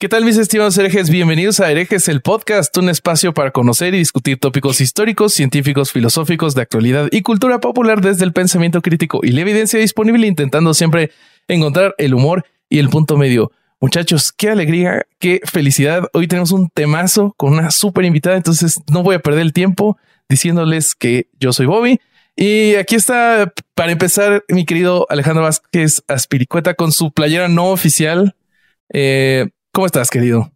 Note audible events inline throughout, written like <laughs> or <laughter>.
¿Qué tal mis estimados herejes? Bienvenidos a Herejes, el podcast, un espacio para conocer y discutir tópicos históricos, científicos, filosóficos, de actualidad y cultura popular desde el pensamiento crítico y la evidencia disponible, intentando siempre encontrar el humor y el punto medio. Muchachos, qué alegría, qué felicidad. Hoy tenemos un temazo con una súper invitada, entonces no voy a perder el tiempo diciéndoles que yo soy Bobby. Y aquí está, para empezar, mi querido Alejandro Vázquez Aspiricueta con su playera no oficial. Eh, ¿Cómo estás, querido?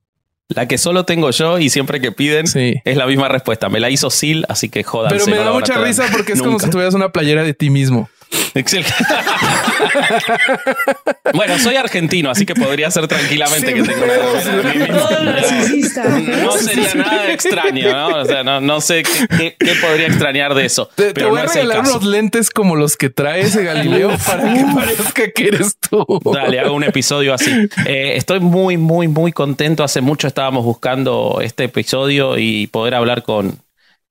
La que solo tengo yo y siempre que piden es la misma respuesta. Me la hizo Sil, así que jodas. Pero me da mucha risa porque es como si tuvieras una playera de ti mismo. <laughs> bueno, soy argentino, así que podría ser tranquilamente que tengo una No sería <laughs> nada extraño, ¿no? O sea, no, sé qué, podría extrañar de eso. Te, pero voy a regalar unos lentes como los que trae ese Galileo para que parezca que eres tú. Dale, hago un episodio así. Eh, estoy muy, muy, muy contento. Hace mucho estábamos buscando este episodio y poder hablar con,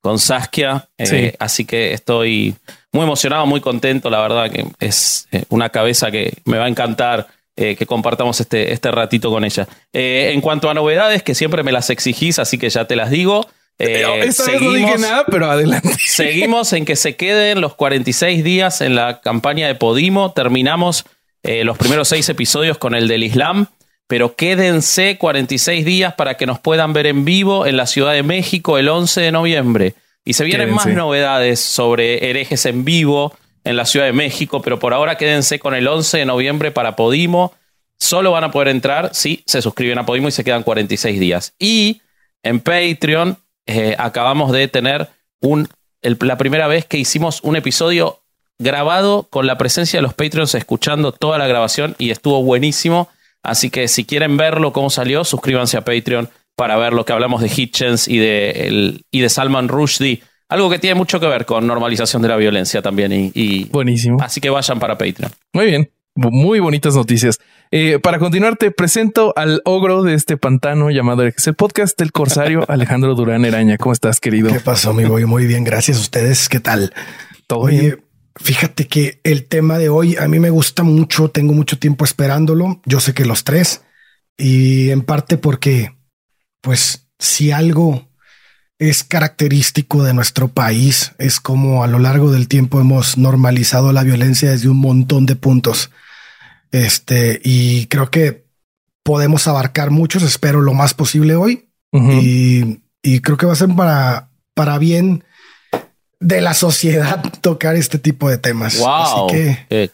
con Saskia. Eh, así que estoy muy emocionado, muy contento. La verdad que es eh, una cabeza que me va a encantar eh, que compartamos este, este ratito con ella. en cuanto a novedades, que siempre me las exigís, así que ya te las digo. seguimos, no dije nada, pero adelante. <laughs> Seguimos en que se queden los 46 días en la campaña de Podimo. Terminamos los primeros seis episodios con el del Islam pero quédense 46 días para que nos puedan ver en vivo en la Ciudad de México el 11 de noviembre. Y se vienen más novedades sobre herejes en vivo en la Ciudad de México, pero por ahora quédense con el 11 de noviembre para Podimo. Solo van a poder entrar si se suscriben a Podimo y se quedan 46 días. Y en Patreon eh, acabamos de tener un, la primera vez que hicimos un episodio grabado con la presencia de los Patreons escuchando toda la grabación y estuvo buenísimo. Así que si quieren verlo cómo salió, suscríbanse a Patreon para ver lo que hablamos de Hitchens y de, y de Salman Rushdie. Algo que tiene mucho que ver con normalización de la violencia también. Y, Buenísimo. Así que vayan para Patreon. Muy bien. Muy bonitas noticias. Eh, para continuar, te presento al ogro de este pantano llamado es el podcast del Corsario, <laughs> Alejandro Durán Eraña. ¿Cómo estás, querido? ¿Qué pasó, amigo? Muy bien, gracias a ustedes. ¿Qué tal? Todo bien. Fíjate que el tema de hoy a mí me gusta mucho, tengo mucho tiempo esperándolo, yo sé que los tres, y en parte porque, pues, si algo es característico de nuestro país, es como a lo largo del tiempo hemos normalizado la violencia desde un montón de puntos. Este, y creo que podemos abarcar muchos, espero lo más posible hoy, y, y creo que va a ser para, para bien de la sociedad tocar este tipo de temas. Wow. Así que eh,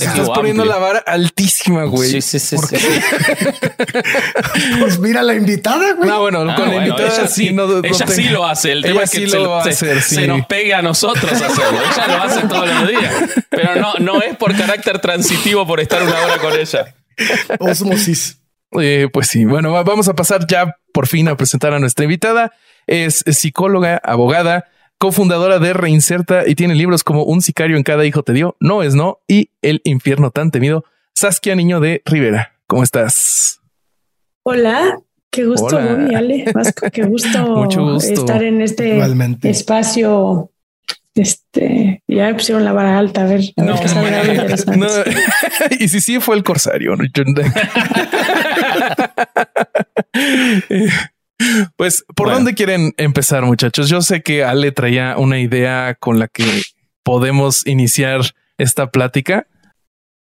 estás poniendo la vara altísima, güey. Sí, sí, sí. <laughs> pues mira la invitada, güey. No, bueno, con la invitada ella sí, ella sí lo hace. El tema es que se, lo hacer, se, nos pegue a nosotros hacerlo. ella lo hace todos los días. Pero no, no es por carácter transitivo por estar una hora con ella. Osmosis. Eh, pues sí, bueno, vamos a pasar ya por fin a presentar a nuestra invitada. Es psicóloga, abogada, cofundadora de Reinserta y tiene libros como Un sicario en cada hijo te dio, No es no y El infierno tan temido. Saskia Niño de Rivera, ¿cómo estás? Hola, qué gusto, Ale, qué <laughs> gusto, estar en este espacio. Este, ya me pusieron la vara alta, a ver, a no, ver no, <laughs> y si sí fue el corsario. <laughs> Pues, ¿por dónde quieren empezar, muchachos? Yo sé que Ale traía una idea con la que podemos iniciar esta plática.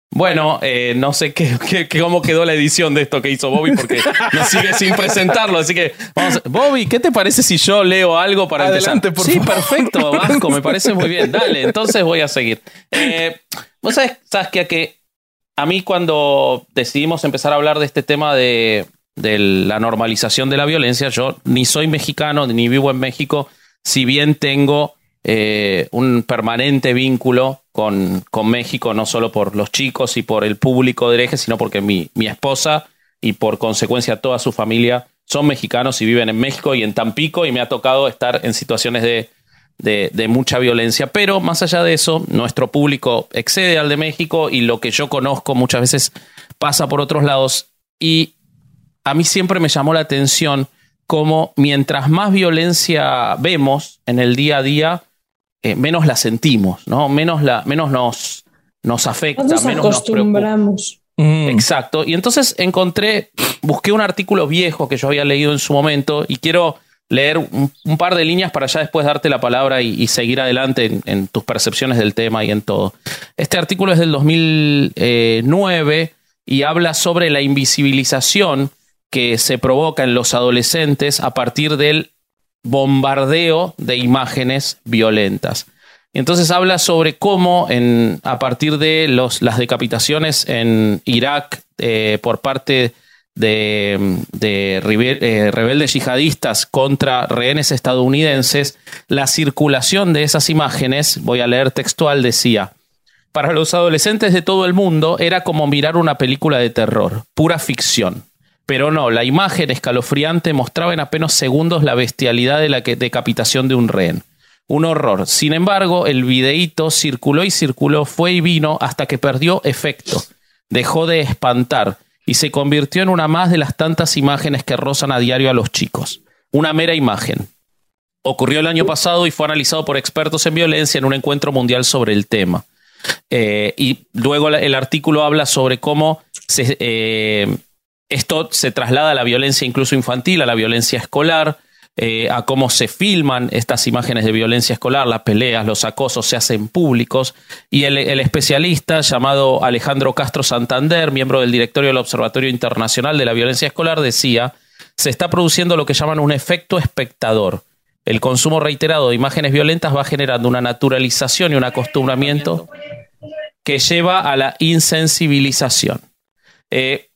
Bueno, eh, no sé qué, cómo quedó la edición de esto que hizo Bobby porque nos sigue sin presentarlo. Así que vamos, Bobby, ¿qué te parece si yo leo algo para Adelante, empezar? Por sí, perfecto, Vasco, me parece muy bien. Dale, entonces voy a seguir. Eh, Vos sabés, Saskia, que a mí cuando decidimos empezar a hablar de este tema de, de la normalización de la violencia. Yo ni soy mexicano ni vivo en México, si bien tengo eh, un permanente vínculo con, con, México, no solo por los chicos y por el público de herejes, sino porque mi, mi esposa y por consecuencia toda su familia son mexicanos y viven en México y en Tampico y me ha tocado estar en situaciones de, de, de, mucha violencia. Pero más allá de eso, nuestro público excede al de México y lo que yo conozco muchas veces pasa por otros lados. Y a mí siempre me llamó la atención cómo mientras más violencia vemos en el día a día, eh, menos la sentimos, ¿no? Menos, la, menos nos, nos afecta, nos menos acostumbramos. Mm. Exacto. Y entonces encontré, busqué un artículo viejo que yo había leído en su momento y quiero leer un, par de líneas para ya después darte la palabra y, seguir adelante en, tus percepciones del tema y en todo. Este artículo es del 2009 y habla sobre la invisibilización que se provoca en los adolescentes a partir del bombardeo de imágenes violentas. Entonces habla sobre cómo en, a partir de los, las decapitaciones en Irak eh, por parte de, de eh, rebeldes yihadistas contra rehenes estadounidenses, la circulación de esas imágenes, voy a leer textual, decía, para los adolescentes de todo el mundo era como mirar una película de terror, pura ficción. Pero no, la imagen escalofriante mostraba en apenas segundos la bestialidad de la decapitación de un rehén. Un horror. Sin embargo, el videíto circuló y circuló, fue y vino hasta que perdió efecto. Dejó de espantar y se convirtió en una más de las tantas imágenes que rozan a diario a los chicos. Una mera imagen. Ocurrió el año pasado y fue analizado por expertos en violencia en un encuentro mundial sobre el tema. Eh, y luego el artículo habla sobre cómo se, eh, esto se traslada a la violencia incluso infantil, a la violencia escolar, eh, a cómo se filman estas imágenes de violencia escolar, las peleas, los acosos se hacen públicos. Y el, especialista llamado Alejandro Castro Santander, miembro del directorio del Observatorio Internacional de la Violencia Escolar, decía, se está produciendo lo que llaman un efecto espectador. El consumo reiterado de imágenes violentas va generando una naturalización y un acostumbramiento que lleva a la insensibilización. Eh,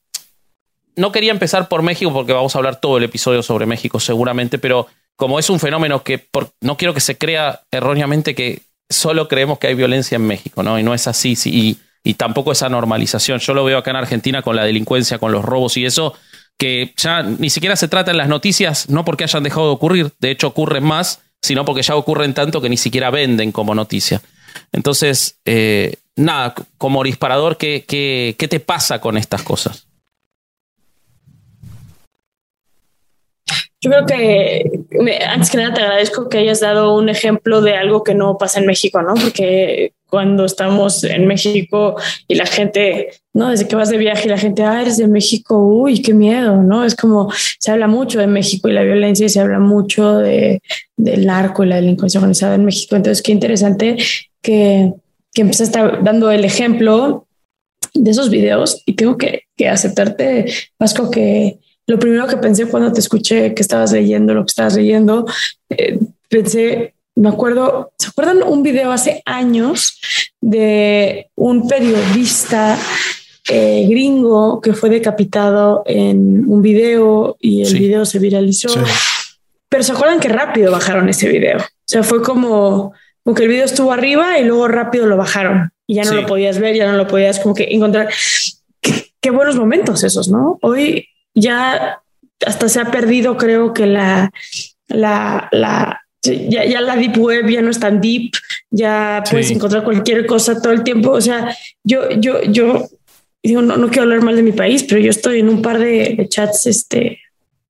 no quería empezar por México porque vamos a hablar todo el episodio sobre México seguramente, pero como es un fenómeno que no quiero que se crea erróneamente que solo creemos que hay violencia en México, ¿no? Y no es así, y, y tampoco esa normalización. Yo lo veo acá en Argentina con la delincuencia, con los robos y eso, que ya ni siquiera se trata en las noticias, no porque hayan dejado de ocurrir, de hecho ocurren más, sino porque ya ocurren tanto que ni siquiera venden como noticia. Entonces, eh, nada, como disparador, ¿qué, qué, qué te pasa con estas cosas? Yo creo que antes que nada te agradezco que hayas dado un ejemplo de algo que no pasa en México, ¿no? Porque cuando estamos en México y la gente, ¿no? Desde que vas de viaje y la gente, ah, eres de México, uy, qué miedo, ¿no? Es como, se habla mucho de México y la violencia y se habla mucho de, del narco y la delincuencia organizada en México. Entonces, qué interesante que, que empezaste dando el ejemplo de esos videos y tengo que, que aceptarte, Vasco, que lo primero que pensé cuando te escuché que estabas leyendo lo que estabas leyendo, eh, pensé, me acuerdo, ¿se acuerdan un video hace años de un periodista eh, gringo que fue decapitado en un video y el video se viralizó? Pero se acuerdan que rápido bajaron ese video. O sea, fue como, como que el video estuvo arriba y luego rápido lo bajaron y ya no lo podías ver, ya no lo podías como que encontrar. qué buenos momentos esos, ¿no? Hoy ya hasta se ha perdido, creo que la, la, la ya, la deep web ya no es tan deep, ya puedes encontrar cualquier cosa todo el tiempo. O sea, yo, yo, yo digo, no, no quiero hablar mal de mi país, pero yo estoy en un par de, chats este,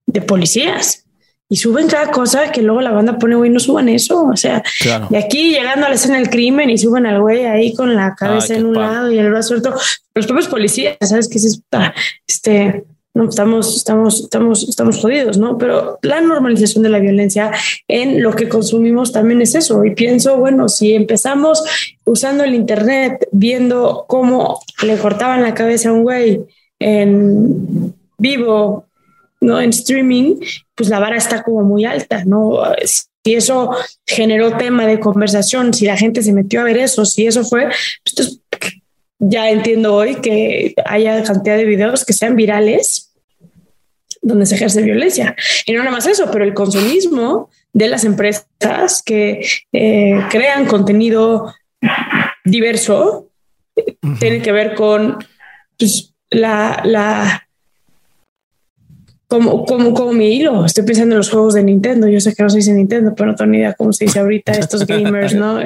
de policías y suben cada cosa que luego la banda pone, güey, no suban eso. O sea, de aquí llegando a la escena del crimen y suben al güey ahí con la cabeza en un lado y el brazo suelto. Los propios policías, ¿sabes qué es? Este, no estamos, estamos, estamos, estamos jodidos, ¿no? Pero la normalización de la violencia en lo que consumimos también es eso. Y pienso, bueno, si empezamos usando el Internet, viendo cómo le cortaban la cabeza a un güey en vivo, ¿no? En streaming, pues la vara está como muy alta, ¿no? Si eso generó tema de conversación, si la gente se metió a ver eso, si eso fue, pues ya entiendo hoy que haya cantidad de videos que sean virales donde se ejerce violencia. Y no nada más eso, pero el consumismo de las empresas que eh, crean contenido diverso tiene que ver con pues, la, la, como, como, como mi hilo. Estoy pensando en los juegos de Nintendo. Yo sé que no se dice Nintendo, pero no tengo ni idea cómo se dice ahorita estos gamers, ¿no?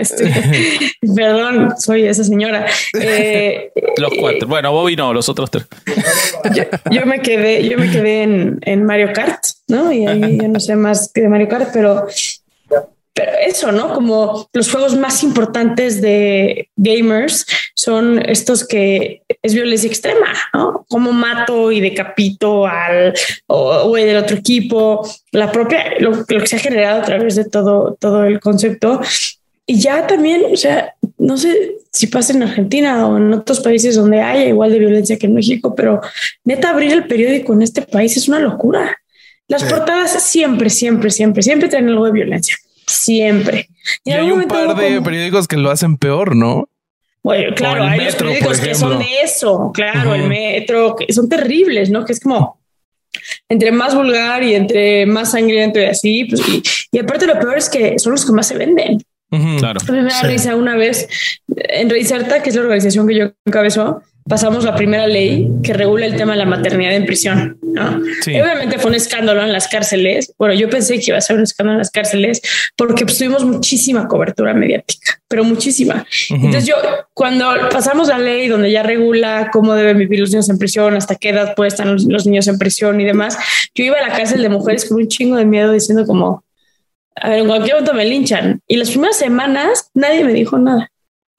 <laughs> Perdón, soy esa señora. Eh, los cuatro. Bueno, Bobby no, los otros tres. Yo, me quedé, yo me quedé en, en, Mario Kart, ¿no? Y ahí yo no sé más que de Mario Kart, pero pero eso, ¿no? Como los juegos más importantes de gamers son estos que es violencia extrema, ¿no? Como mato y decapito al o, del otro equipo, la propia, lo, que se ha generado a través de todo, todo el concepto. Y ya también, o sea, no sé si pasa en Argentina o en otros países donde haya igual de violencia que en México, pero neta abrir el periódico en este país es una locura. Las portadas siempre, siempre, siempre, siempre traen algo de violencia. Siempre. Y, hay un par de periódicos que lo hacen peor, ¿no? Bueno, claro, hay periódicos que son de eso. Claro, el metro, que son terribles, ¿no? Que es como entre más vulgar y entre más sangriento y así. Pues, y, aparte, lo peor es que son los que más se venden. Claro. A mí me da risa una vez en Reiserta, que es la organización que yo encabezo, pasamos la primera ley que regula el tema de la maternidad en prisión. ¿no? Obviamente fue un escándalo en las cárceles. Bueno, yo pensé que iba a ser un escándalo en las cárceles porque pues, tuvimos muchísima cobertura mediática, pero muchísima. Entonces yo, cuando pasamos la ley donde ya regula cómo deben vivir los niños en prisión, hasta qué edad pueden estar los, niños en prisión y demás, yo iba a la cárcel de mujeres con un chingo de miedo diciendo como, a ver, en cualquier momento me linchan. Y las primeras semanas nadie me dijo nada.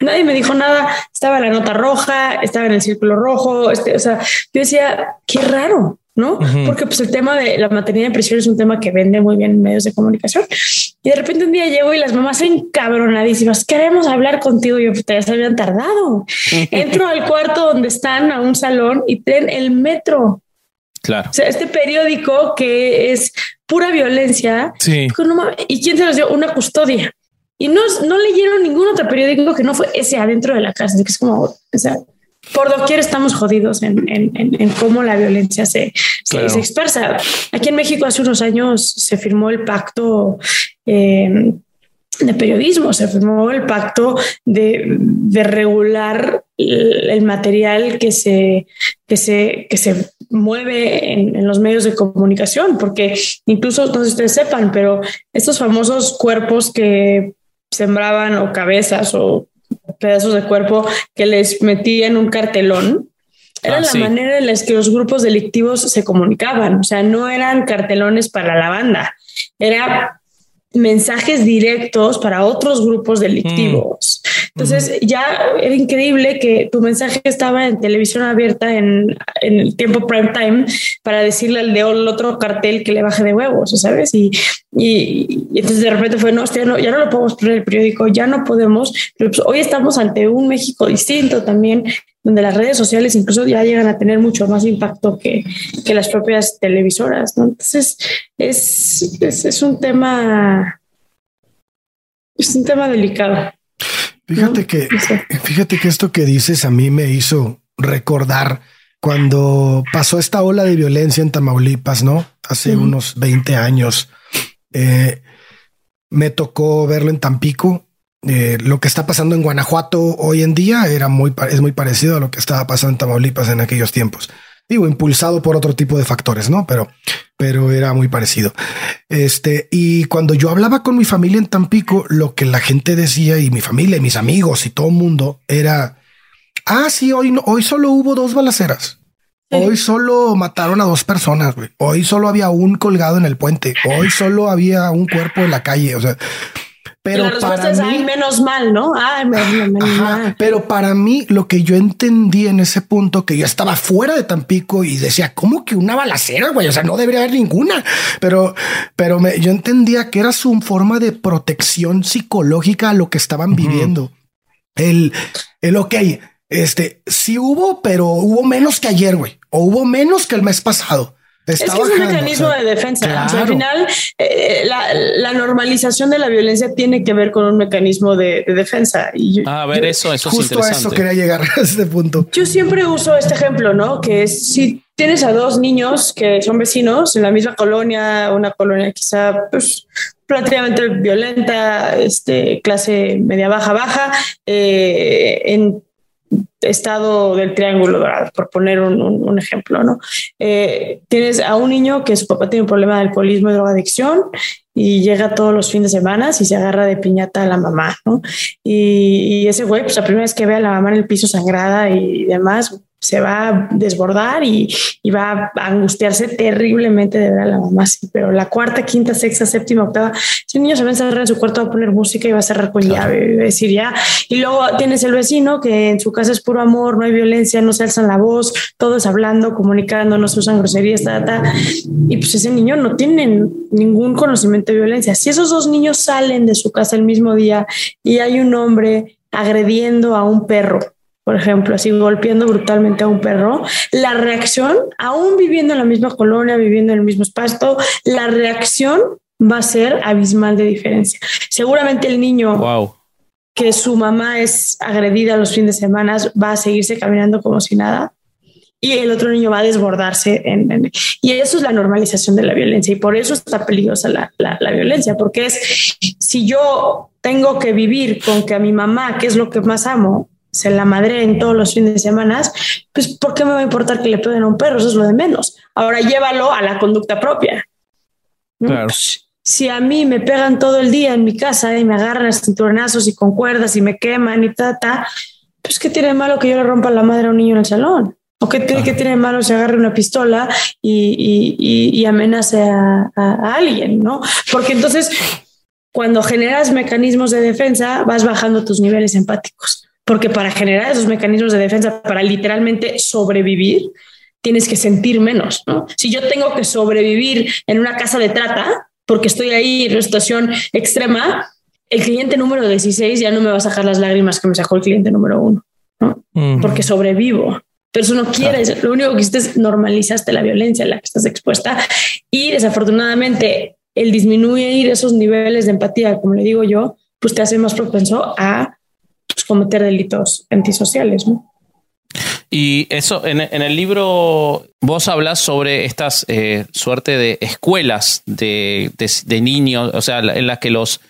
Nadie me dijo nada, estaba la nota roja, estaba en el círculo rojo, este, o sea, yo decía, qué raro, ¿no? Porque pues el tema de la maternidad en prisión es un tema que vende muy bien en medios de comunicación. Y de repente un día llego y las mamás encabronadísimas, queremos hablar contigo. Y yo, ya se habían tardado. <laughs> Entro al cuarto donde están, a un salón, y tienen el metro. Claro. O sea, este periódico que es pura violencia. Sí. ¿Y quién se los dio? Una custodia. Y no, no leyeron ningún otro periódico que no fue ese adentro de la cárcel, que es como, o sea, por doquier estamos jodidos en, en, en, cómo la violencia se, se, expresa. Aquí en México hace unos años se firmó el pacto eh, de periodismo, se firmó el pacto de, de regular el, material que se, que se, que se mueve en, en, los medios de comunicación, porque incluso, no sé si ustedes sepan, pero estos famosos cuerpos que sembraban o cabezas o pedazos de cuerpo que les metían un cartelón. Era ah, la manera en la que los grupos delictivos se comunicaban. O sea, no eran cartelones para la banda, era mensajes directos para otros grupos delictivos. Mm. Entonces ya era increíble que tu mensaje estaba en televisión abierta en, el tiempo prime time para decirle al de otro cartel que le baje de huevos, ¿sabes? Y, y, entonces de repente fue, no, ya no, ya no lo podemos poner en el periódico, ya no podemos, pero pues hoy estamos ante un México distinto también, donde las redes sociales incluso ya llegan a tener mucho más impacto que, que las propias televisoras, ¿no? Entonces es, es, es un tema, es un tema delicado. Fíjate que, fíjate que esto que dices a mí me hizo recordar cuando pasó esta ola de violencia en Tamaulipas, ¿no? Hace unos 20 años. Eh, me tocó verlo en Tampico. Eh, lo que está pasando en Guanajuato hoy en día era muy, es muy parecido a lo que estaba pasando en Tamaulipas en aquellos tiempos digo, impulsado por otro tipo de factores, ¿no? Pero, pero era muy parecido. Este, y cuando yo hablaba con mi familia en Tampico, lo que la gente decía y mi familia y mis amigos y todo el mundo era, ah, sí, hoy, hoy solo hubo dos balaceras. Hoy solo mataron a dos personas, güey. Hoy solo había un colgado en el puente. Hoy solo había un cuerpo en la calle. O sea, pero para mí, menos mal, ¿no? Pero para mí, lo que yo entendí en ese punto, que yo estaba fuera de Tampico y decía, ¿cómo que una balacera, güey? O sea, no debería haber ninguna. Pero, pero me, yo entendía que era su forma de protección psicológica a lo que estaban viviendo. El, el, ok, este, sí hubo, pero hubo menos que ayer, güey. O hubo menos que el mes pasado es que es un mecanismo de defensa. al final, eh, la, normalización de la violencia tiene que ver con un mecanismo de, defensa. Y ah, a ver, eso, eso justo a eso quería llegar <laughs> a este punto. Yo siempre uso este ejemplo, ¿no? Que es si tienes a dos niños que son vecinos en la misma colonia, una colonia quizá pues, prácticamente violenta, este, clase media baja baja, eh, en estado del triángulo dorado, por poner un, ejemplo, ¿no? Eh, tienes a un niño que su papá tiene un problema de alcoholismo y drogadicción y llega todos los fines de semana y se agarra de piñata a la mamá, ¿no? Y, y ese güey, pues la primera vez que ve a la mamá en el piso sangrada y demás, se va a desbordar y, va a angustiarse terriblemente de ver a la mamá. Sí, pero la cuarta, quinta, sexta, séptima, octava, si un niño se va a encerrar en su cuarto, va a poner música y va a cerrar con llave y decir ya. Y luego tienes el vecino que en su casa es puro amor, no hay violencia, no se alzan la voz, todos hablando, comunicando, no se usan groserías, ta, Y pues ese niño no tiene ningún conocimiento de violencia. Si esos dos niños salen de su casa el mismo día y hay un hombre agrediendo a un perro, por ejemplo, así golpeando brutalmente a un perro, la reacción, aún viviendo en la misma colonia, viviendo en el mismo espacio, la reacción va a ser abismal de diferencia. Seguramente el niño que su mamá es agredida los fines de semana va a seguirse caminando como si nada y el otro niño va a desbordarse. En, y eso es la normalización de la violencia y por eso está peligrosa la, la violencia, porque es si yo tengo que vivir con que a mi mamá, que es lo que más amo, se la madre en todos los fines de semana, pues ¿por qué me va a importar que le peguen a un perro? Eso es lo de menos. Ahora llévalo a la conducta propia. Claro. Pues, si a mí me pegan todo el día en mi casa y me agarran a cinturonazos y con cuerdas y me queman y ta, ta, pues ¿qué tiene de malo que yo le rompa la madre a un niño en el salón? ¿O qué, tiene de malo si agarre una pistola y, y, y, amenace a, a, alguien? ¿no? Porque entonces, cuando generas mecanismos de defensa, vas bajando tus niveles empáticos porque para generar esos mecanismos de defensa, para literalmente sobrevivir, tienes que sentir menos. ¿no? Si yo tengo que sobrevivir en una casa de trata, porque estoy ahí en una situación extrema, el cliente número 16 ya no me va a sacar las lágrimas que me sacó el cliente número uno, ¿no? porque sobrevivo. Pero eso no quieres, lo único que hiciste es normalizaste la violencia a la que estás expuesta y desafortunadamente el disminuir esos niveles de empatía, como le digo yo, pues te hace más propenso a pues, cometer delitos antisociales, ¿no? Y eso, en, el libro vos hablas sobre estas eh, suerte de escuelas de, niños, o sea, en las que los,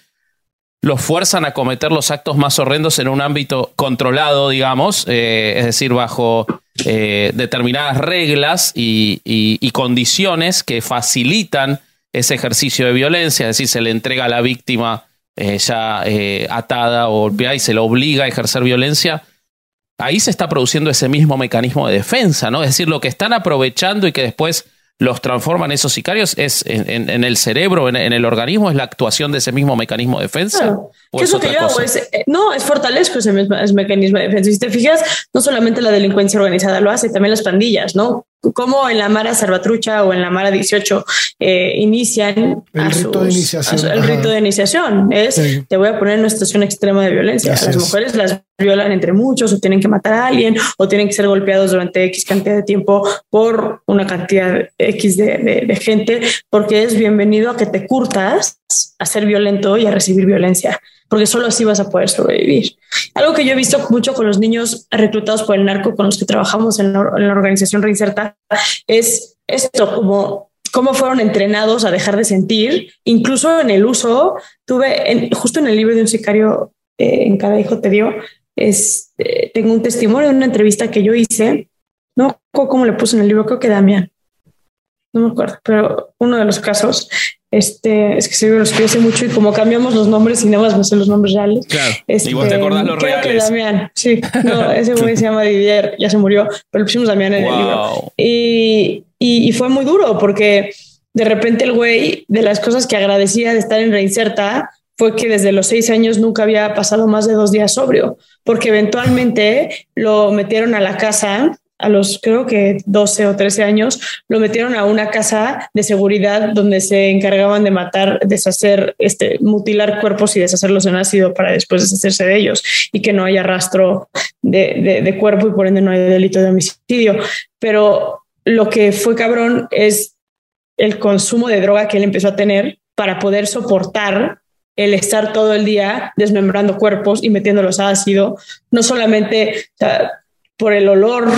los fuerzan a cometer los actos más horrendos en un ámbito controlado, digamos, eh, es decir, bajo eh, determinadas reglas y, condiciones que facilitan ese ejercicio de violencia, es decir, se le entrega a la víctima eh, ya eh, atada o golpeada y se le obliga a ejercer violencia, ahí se está produciendo ese mismo mecanismo de defensa, ¿no? Es decir, lo que están aprovechando y que después los transforman esos sicarios es en, el cerebro, en, el organismo, es la actuación de ese mismo mecanismo de defensa. ¿Qué es lo que yo hago? Eh, no, es fortalezco ese, ese mecanismo de defensa. Si te fijas, no solamente la delincuencia organizada lo hace, también las pandillas, ¿no? Como en la Mara Salvatrucha o en la Mara 18 eh, inician el, rito, de iniciación. el rito de iniciación. Es, te voy a poner en una situación extrema de violencia. las mujeres las violan entre muchos o tienen que matar a alguien o tienen que ser golpeados durante X cantidad de tiempo por una cantidad X de, gente, porque es bienvenido a que te curtas a ser violento y a recibir violencia, porque solo así vas a poder sobrevivir. Algo que yo he visto mucho con los niños reclutados por el narco, con los que trabajamos en la, organización Reinserta, es esto, como cómo fueron entrenados a dejar de sentir, incluso en el uso. Tuve justo en el libro de un sicario eh, en cada hijo te dio, es, este, tengo un testimonio de una entrevista que yo hice, no cómo le puse en el libro, creo que Damián, no me acuerdo, pero uno de los casos, este, es que se lo escribí hace mucho y como cambiamos los nombres y nada más me sé los nombres reales. Claro. Este, y vos te acordás los creo reales. Que Damián, sí, no, ese güey se llama Didier, ya se murió, pero le pusimos Damián en el libro. Y, y, y, fue muy duro porque de repente el güey, de las cosas que agradecía de estar en Reinserta, fue que desde los seis años nunca había pasado más de dos días sobrio, porque eventualmente lo metieron a la casa a los creo que 12 o 13 años, lo metieron a una casa de seguridad donde se encargaban de matar, deshacer, este, mutilar cuerpos y deshacerlos en ácido para después deshacerse de ellos y que no haya rastro de, de cuerpo y por ende no hay delito de homicidio. Pero lo que fue cabrón es el consumo de droga que él empezó a tener para poder soportar el estar todo el día desmembrando cuerpos y metiéndolos a ácido, no solamente por el olor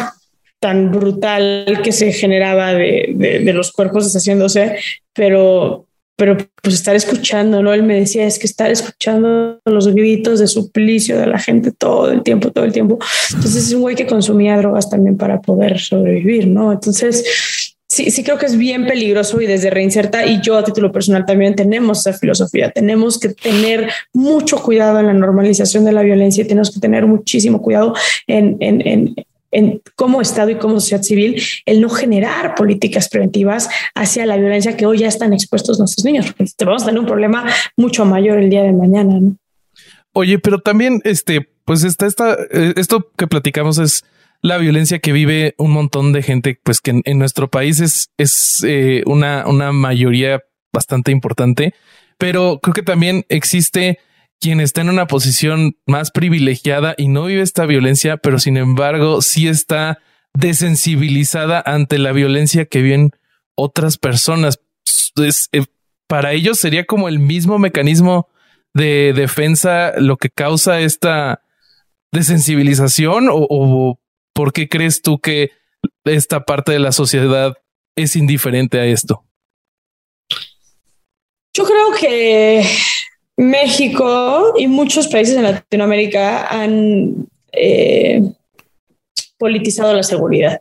tan brutal que se generaba de, los cuerpos deshaciéndose, pero, pero pues estar escuchando, ¿no? Él me decía, es que estar escuchando los gritos de suplicio de la gente todo el tiempo, todo el tiempo. Entonces es un güey que consumía drogas también para poder sobrevivir, ¿no? Entonces sí, sí creo que es bien peligroso y desde Reinserta y yo a título personal también tenemos esa filosofía. Tenemos que tener mucho cuidado en la normalización de la violencia y tenemos que tener muchísimo cuidado en, en, en en como Estado y como sociedad civil el no generar políticas preventivas hacia la violencia que hoy ya están expuestos nuestros niños, vamos a tener un problema mucho mayor el día de mañana. Oye, pero también este, pues está esta, eh, esto que platicamos es la violencia que vive un montón de gente, pues que en, nuestro país es, es eh, una, una mayoría bastante importante, pero creo que también existe quien está en una posición más privilegiada y no vive esta violencia, pero sin embargo sí está desensibilizada ante la violencia que viven otras personas. Eh, para ellos sería como el mismo mecanismo de defensa lo que causa esta desensibilización o por qué crees tú que esta parte de la sociedad es indiferente a esto? Yo creo que México y muchos países en Latinoamérica han eh, politizado la seguridad.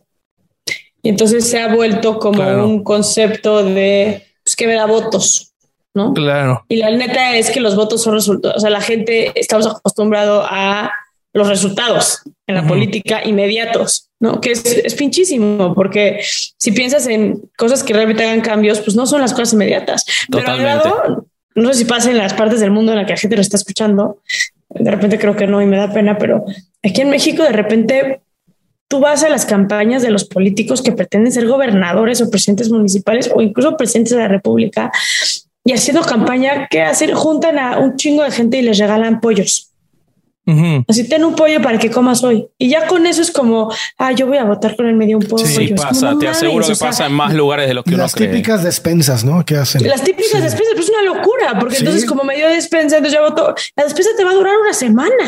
Y entonces se ha vuelto como un concepto de pues, que me da votos, ¿no? Claro. Y la neta es que los votos son resultados. O sea, la gente estamos acostumbrados a los resultados en la política inmediatos, ¿no? Que es, es, pinchísimo, porque si piensas en cosas que realmente hagan cambios, pues no son las cosas inmediatas. Totalmente no sé si pasa en las partes del mundo en la que la gente lo está escuchando. De repente creo que no y me da pena, pero aquí en México de repente tú vas a las campañas de los políticos que pretenden ser gobernadores o presidentes municipales o incluso presidentes de la República y haciendo campaña, ¿qué hacen? Juntan a un chingo de gente y les regalan pollos. Así ten un pollo para que comas hoy. Y ya con eso es como, ah, yo voy a votar con el medio un pollo. Sí, pasa, te aseguro que pasa en más lugares de lo que uno cree. Las típicas despensas, ¿no? ¿Qué hacen? Las típicas despensas, pero es una locura, porque entonces como me dio despensa, entonces ya voto, la despensa te va a durar una semana.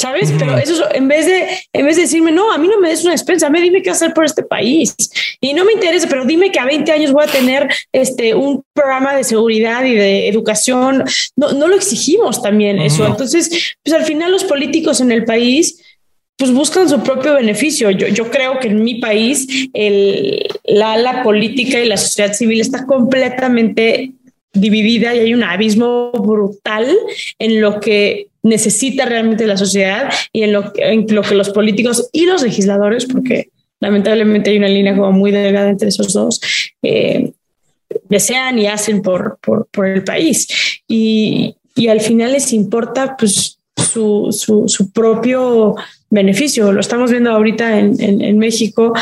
¿Sabes? Pero eso en vez de en vez de decirme, no, a mí no me des una despensa, me dime qué hacer por este país. Y no me interesa, pero dime que a 20 años voy a tener este un programa de seguridad y de educación. No, no lo exigimos también eso. Entonces, pues al final los políticos en el país pues buscan su propio beneficio. Yo, yo creo que en mi país el, la, la política y la sociedad civil está completamente dividida y hay un abismo brutal en lo que necesita realmente la sociedad y en lo, en lo que los políticos y los legisladores, porque lamentablemente hay una línea como muy delgada entre esos dos, eh, desean y hacen por, por, por el país. Y, y, al final les importa pues, su, su, su, propio beneficio. Lo estamos viendo ahorita en, en, en México.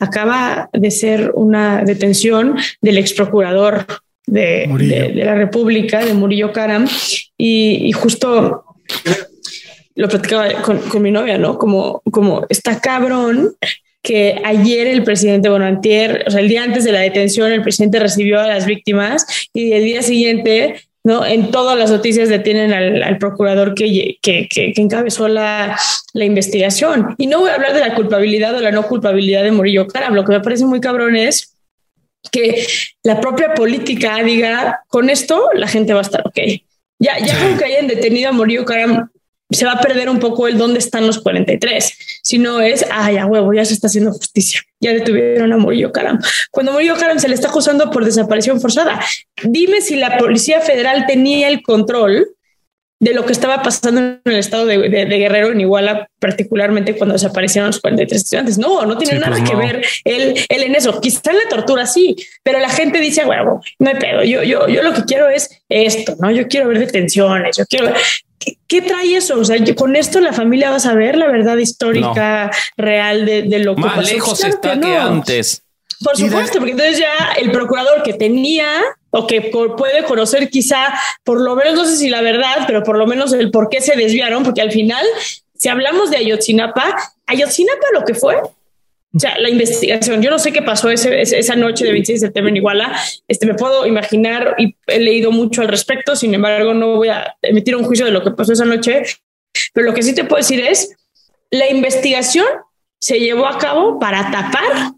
Acaba de ser una detención del ex procurador de, de, la República, de Murillo Karam, y, y justo lo platicaba con, con, mi novia, ¿no? Como, como está cabrón que ayer el presidente Bonantier, o sea, el día antes de la detención, el presidente recibió a las víctimas y el día siguiente, ¿no? En todas las noticias detienen al, al procurador que, que, que, que, encabezó la, la investigación. Y no voy a hablar de la culpabilidad o la no culpabilidad de Murillo Karam. Lo que me parece muy cabrón es que la propia política diga, con esto la gente va a estar ok. Ya, ya con que hayan detenido a Murillo Karam, se va a perder un poco el dónde están los 43. Si no es, ay, a huevo, ya se está haciendo justicia. Ya detuvieron a Murillo Karam. Cuando Murillo Karam se le está acusando por desaparición forzada, dime si la Policía Federal tenía el control de lo que estaba pasando en el estado de, de, de, Guerrero, en Iguala, particularmente cuando desaparecieron los 43 estudiantes. No, no tiene sí, nada pues que no. ver él, él en eso. Quizá en la tortura sí, pero la gente dice, bueno, no hay pedo. Yo, yo, yo lo que quiero es esto, ¿no? Yo quiero ver detenciones, yo quiero ver... ¿Qué, ¿Qué, trae eso? O sea, con esto la familia va a saber la verdad histórica no. real de, de, lo que Más pasó. lejos claro está que, no. que antes. Por supuesto, porque entonces ya el procurador que tenía o que puede conocer quizá, por lo menos, no sé si la verdad, pero por lo menos el por qué se desviaron, porque al final, si hablamos de Ayotzinapa, Ayotzinapa lo que fue, o sea, la investigación, yo no sé qué pasó ese, esa noche de 26 de septiembre en Iguala, este, me puedo imaginar y he leído mucho al respecto, sin embargo, no voy a emitir un juicio de lo que pasó esa noche, pero lo que sí te puedo decir es, la investigación se llevó a cabo para tapar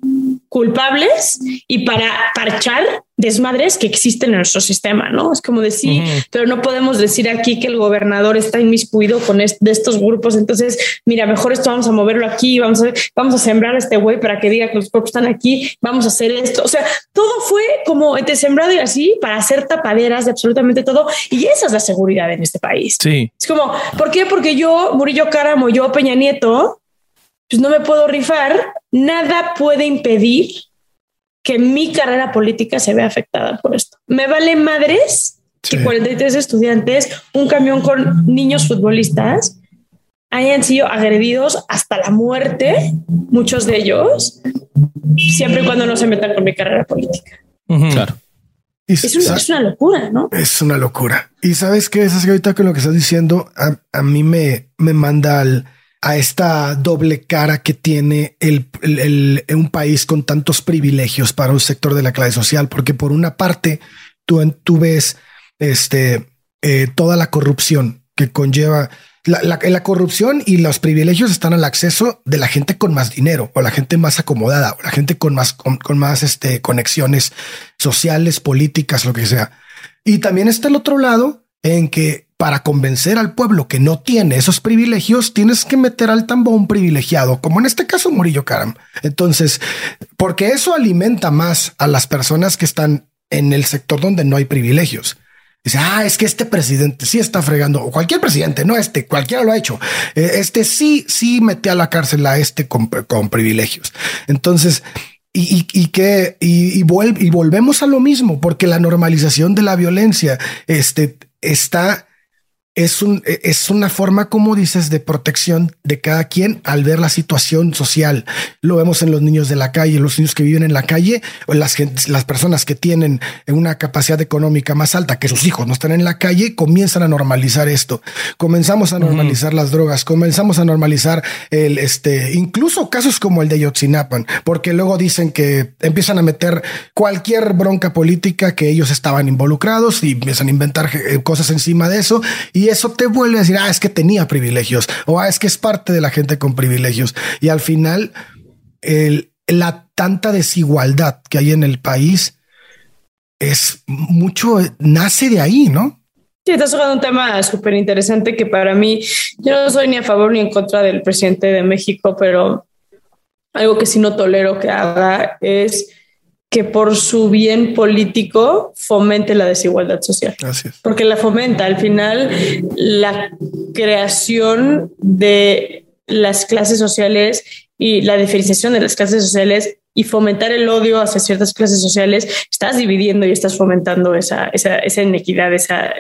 culpables y para parchar desmadres que existen en nuestro sistema, ¿no? Es como decir, pero no podemos decir aquí que el gobernador está inmiscuido con de estos grupos, entonces, mira, mejor esto vamos a moverlo aquí, vamos a, vamos a sembrar a este güey para que diga que los cuerpos están aquí, vamos a hacer esto, o sea, todo fue como entre sembrado y así para hacer tapaderas de absolutamente todo, y esa es la seguridad en este país. Sí. Es como, ¿por qué? Porque yo, Murillo Cáramo, yo, Peña Nieto, pues no me puedo rifar, nada puede impedir que mi carrera política se vea afectada por esto. Me vale madres que 43 estudiantes, un camión con niños futbolistas, hayan sido agredidos hasta la muerte, muchos de ellos, siempre y cuando no se metan con mi carrera política. Claro. es, una, locura, ¿no? Es una locura. Y sabes qué es que ahorita con lo que estás diciendo, a, a mí me, me manda al, a esta doble cara que tiene el, un país con tantos privilegios para un sector de la clase social, porque por una parte tú, tú ves este, eh, toda la corrupción que conlleva la, corrupción y los privilegios están al acceso de la gente con más dinero o la gente más acomodada o la gente con más, con, con más este, conexiones sociales, políticas, lo que sea. Y también está el otro lado en que para convencer al pueblo que no tiene esos privilegios, tienes que meter al tambón privilegiado, como en este caso Murillo Karam. Entonces, porque eso alimenta más a las personas que están en el sector donde no hay privilegios. Dice, ah, es que este presidente sí está fregando, o cualquier presidente, no este, cualquiera lo ha hecho. Eh, este sí, sí mete a la cárcel a este con, privilegios. Entonces, y, y, que y, y, y volvemos a lo mismo, porque la normalización de la violencia este, está es, un, e, es una forma, como dices, de protección de cada quien al ver la situación social. Lo vemos en los niños de la calle, los niños que viven en la calle, o las, las personas que tienen una capacidad económica más alta, que sus hijos no están en la calle, comienzan a normalizar esto. Comenzamos a normalizar las drogas, comenzamos a normalizar el, este, incluso casos como el de Yotzinapan, porque luego dicen que empiezan a meter cualquier bronca política que ellos estaban involucrados y empiezan a inventar eh, cosas encima de eso. Y y eso te vuelve a decir, ah, es que tenía privilegios o ah, es que es parte de la gente con privilegios. Y al final, el, la tanta desigualdad que hay en el país es mucho, nace de ahí, ¿no? Sí, estás tocando un tema súper interesante que para mí, yo no soy ni a favor ni en contra del presidente de México, pero algo que sí no tolero que haga es que por su bien político fomente la desigualdad social. Porque la fomenta. Al final, la creación de las clases sociales y la diferenciación de las clases sociales y fomentar el odio hacia ciertas clases sociales, estás dividiendo y estás fomentando esa, esa, esa inequidad, esa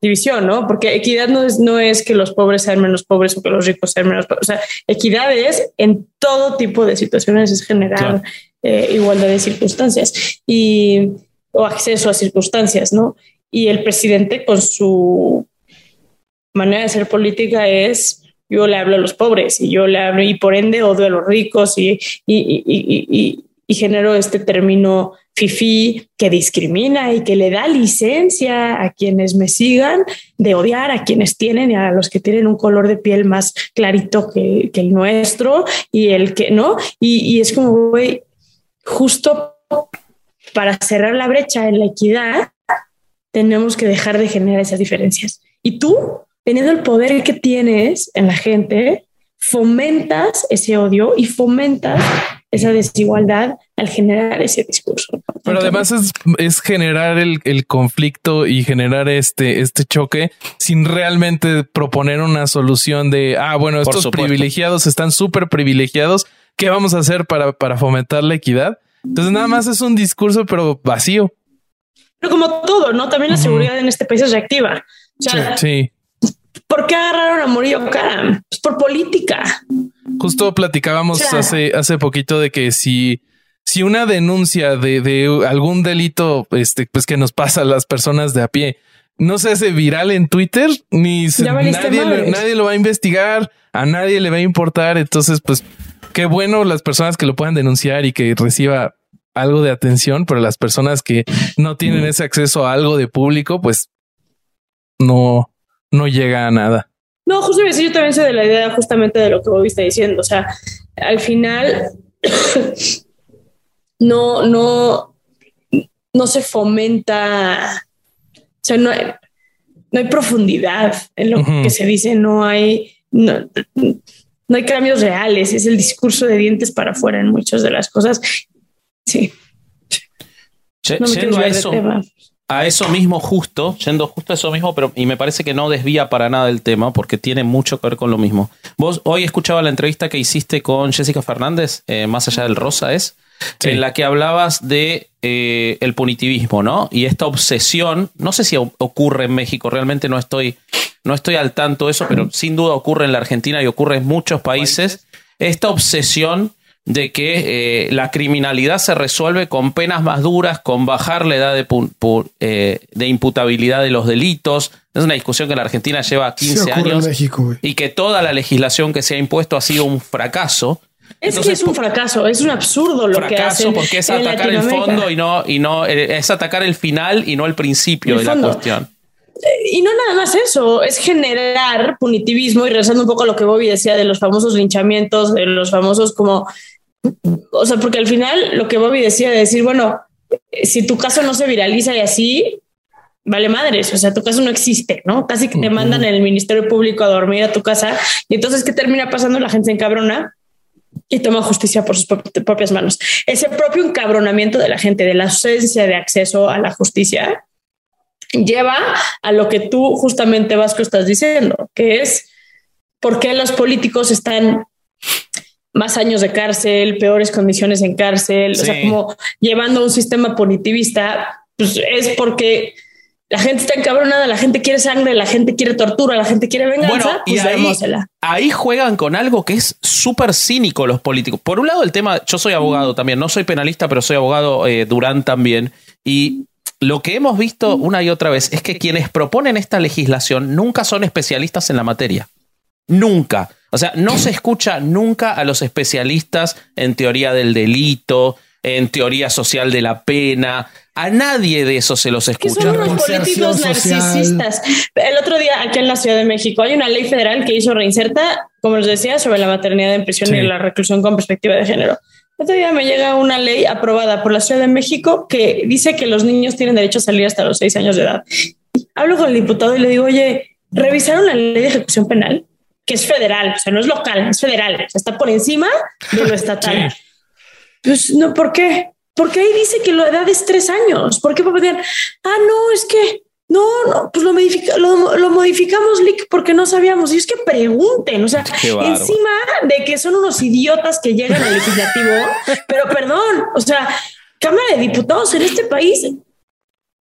división, ¿no? Porque equidad no es, no es que los pobres sean menos pobres o que los ricos sean menos pobres. O sea, equidad es en todo tipo de situaciones, es generar eh, igualdad de circunstancias y, o acceso a circunstancias, ¿no? Y el presidente con su manera de hacer política es yo le hablo a los pobres y yo le hablo y por ende odio a los ricos y, y, y, y genero este término fifi que discrimina y que le da licencia a quienes me sigan de odiar a quienes tienen a los que tienen un color de piel más clarito que, que el nuestro y el que no. Y, y es como, güey, justo para cerrar la brecha en la equidad, tenemos que dejar de generar esas diferencias. Y tú, teniendo el poder que tienes en la gente, fomentas ese odio y fomentas esa desigualdad al generar ese discurso. Pero además es, generar el, conflicto y generar este, este choque sin realmente proponer una solución de, ah, bueno, estos privilegiados están súper privilegiados ¿qué vamos a hacer para, para fomentar la equidad? Entonces nada más es un discurso, pero vacío. Pero como todo, ¿no? También la seguridad en este país es reactiva. sí, ¿Por qué agarraron a Murillo Karam? Pues por política. Justo platicábamos hace, hace poquito de que si, si una denuncia de, de algún delito, este, pues que nos pasa a las personas de a pie, no se hace viral en Twitter, ni nadie, nadie lo va a investigar, a nadie le va a importar. Entonces, pues qué bueno las personas que lo puedan denunciar y que reciba algo de atención, pero las personas que no tienen ese acceso a algo de público, pues no, no llega a nada. No, justo yo también sé de la idea justamente de lo que vos está diciendo. O sea, al final <coughs> no, no, no se fomenta, o sea, no hay, no hay profundidad en lo que se dice, no hay, no, hay cambios reales, es el discurso de dientes para afuera en muchas de las cosas. Sí. no a eso, a eso mismo justo, yendo justo a eso mismo, pero y me parece que no desvía para nada el tema porque tiene mucho que ver con lo mismo. Vos hoy escuchaba la entrevista que hiciste con Jessica Fernández, eh, más allá del rosa es, en la que hablabas de eh, el punitivismo, ¿no? Y esta obsesión, no sé si ocurre en México, realmente no estoy, no estoy al tanto de eso, pero <clears throat> sin duda ocurre en la Argentina y ocurre en muchos países. Esta obsesión de que eh, la criminalidad se resuelve con penas más duras, con bajar la edad de, eh, de imputabilidad de los delitos. Es una discusión que en la Argentina lleva 15 años y que toda la legislación que se ha impuesto ha sido un fracaso. Es que es un fracaso, es un absurdo lo que hacen. porque es atacar el fondo y no, y no eh, es atacar el final y no el principio de la cuestión. Y no nada más eso, es generar punitivismo y regresando un poco a lo que Bobby decía de los famosos linchamientos, de los famosos como o sea, porque al final lo que Bobby decía de decir, bueno, si tu caso no se viraliza y así, vale madres, o sea, tu caso no existe, ¿no? Casi que te mandan el Ministerio Público a dormir a tu casa y entonces, ¿qué termina pasando? La gente se encabrona y toma justicia por sus propias manos. Ese propio encabronamiento de la gente, de la ausencia de acceso a la justicia, lleva a lo que tú justamente, Vasco, estás diciendo, que es por qué los políticos están más años de cárcel, peores condiciones en cárcel, o sea, como llevando un sistema punitivista, pues es porque la gente está encabronada, la gente quiere sangre, la gente quiere tortura, la gente quiere venganza, y pues ahí, ahí, juegan con algo que es súper cínico los políticos. Por un lado, el tema, yo soy abogado también, no soy penalista, pero soy abogado eh, Durán también, y lo que hemos visto una y otra vez es que quienes proponen esta legislación nunca son especialistas en la materia. Nunca. O sea, no se escucha nunca a los especialistas en teoría del delito, en teoría social de la pena. A nadie de eso se los escucha. son unos políticos narcisistas. El otro día, aquí en la Ciudad de México, hay una ley federal que hizo Reinserta, como les decía, sobre la maternidad en prisión y la reclusión con perspectiva de género. El otro día me llega una ley aprobada por la Ciudad de México que dice que los niños tienen derecho a salir hasta los seis años de edad. Hablo con el diputado y le digo, oye, ¿revisaron la ley de ejecución penal? que es federal, o sea, no es local, es federal, está por encima de lo <laughs> estatal. Pues no, ¿por qué? Porque ahí dice que la edad es tres años. ¿Por qué decir, Ah, no, es que no, no, pues lo, lo, modificamos, Lick, porque no sabíamos. Y es que pregunten, o sea, encima de que son unos idiotas que llegan al legislativo, <laughs> pero perdón, o sea, Cámara de Diputados en este país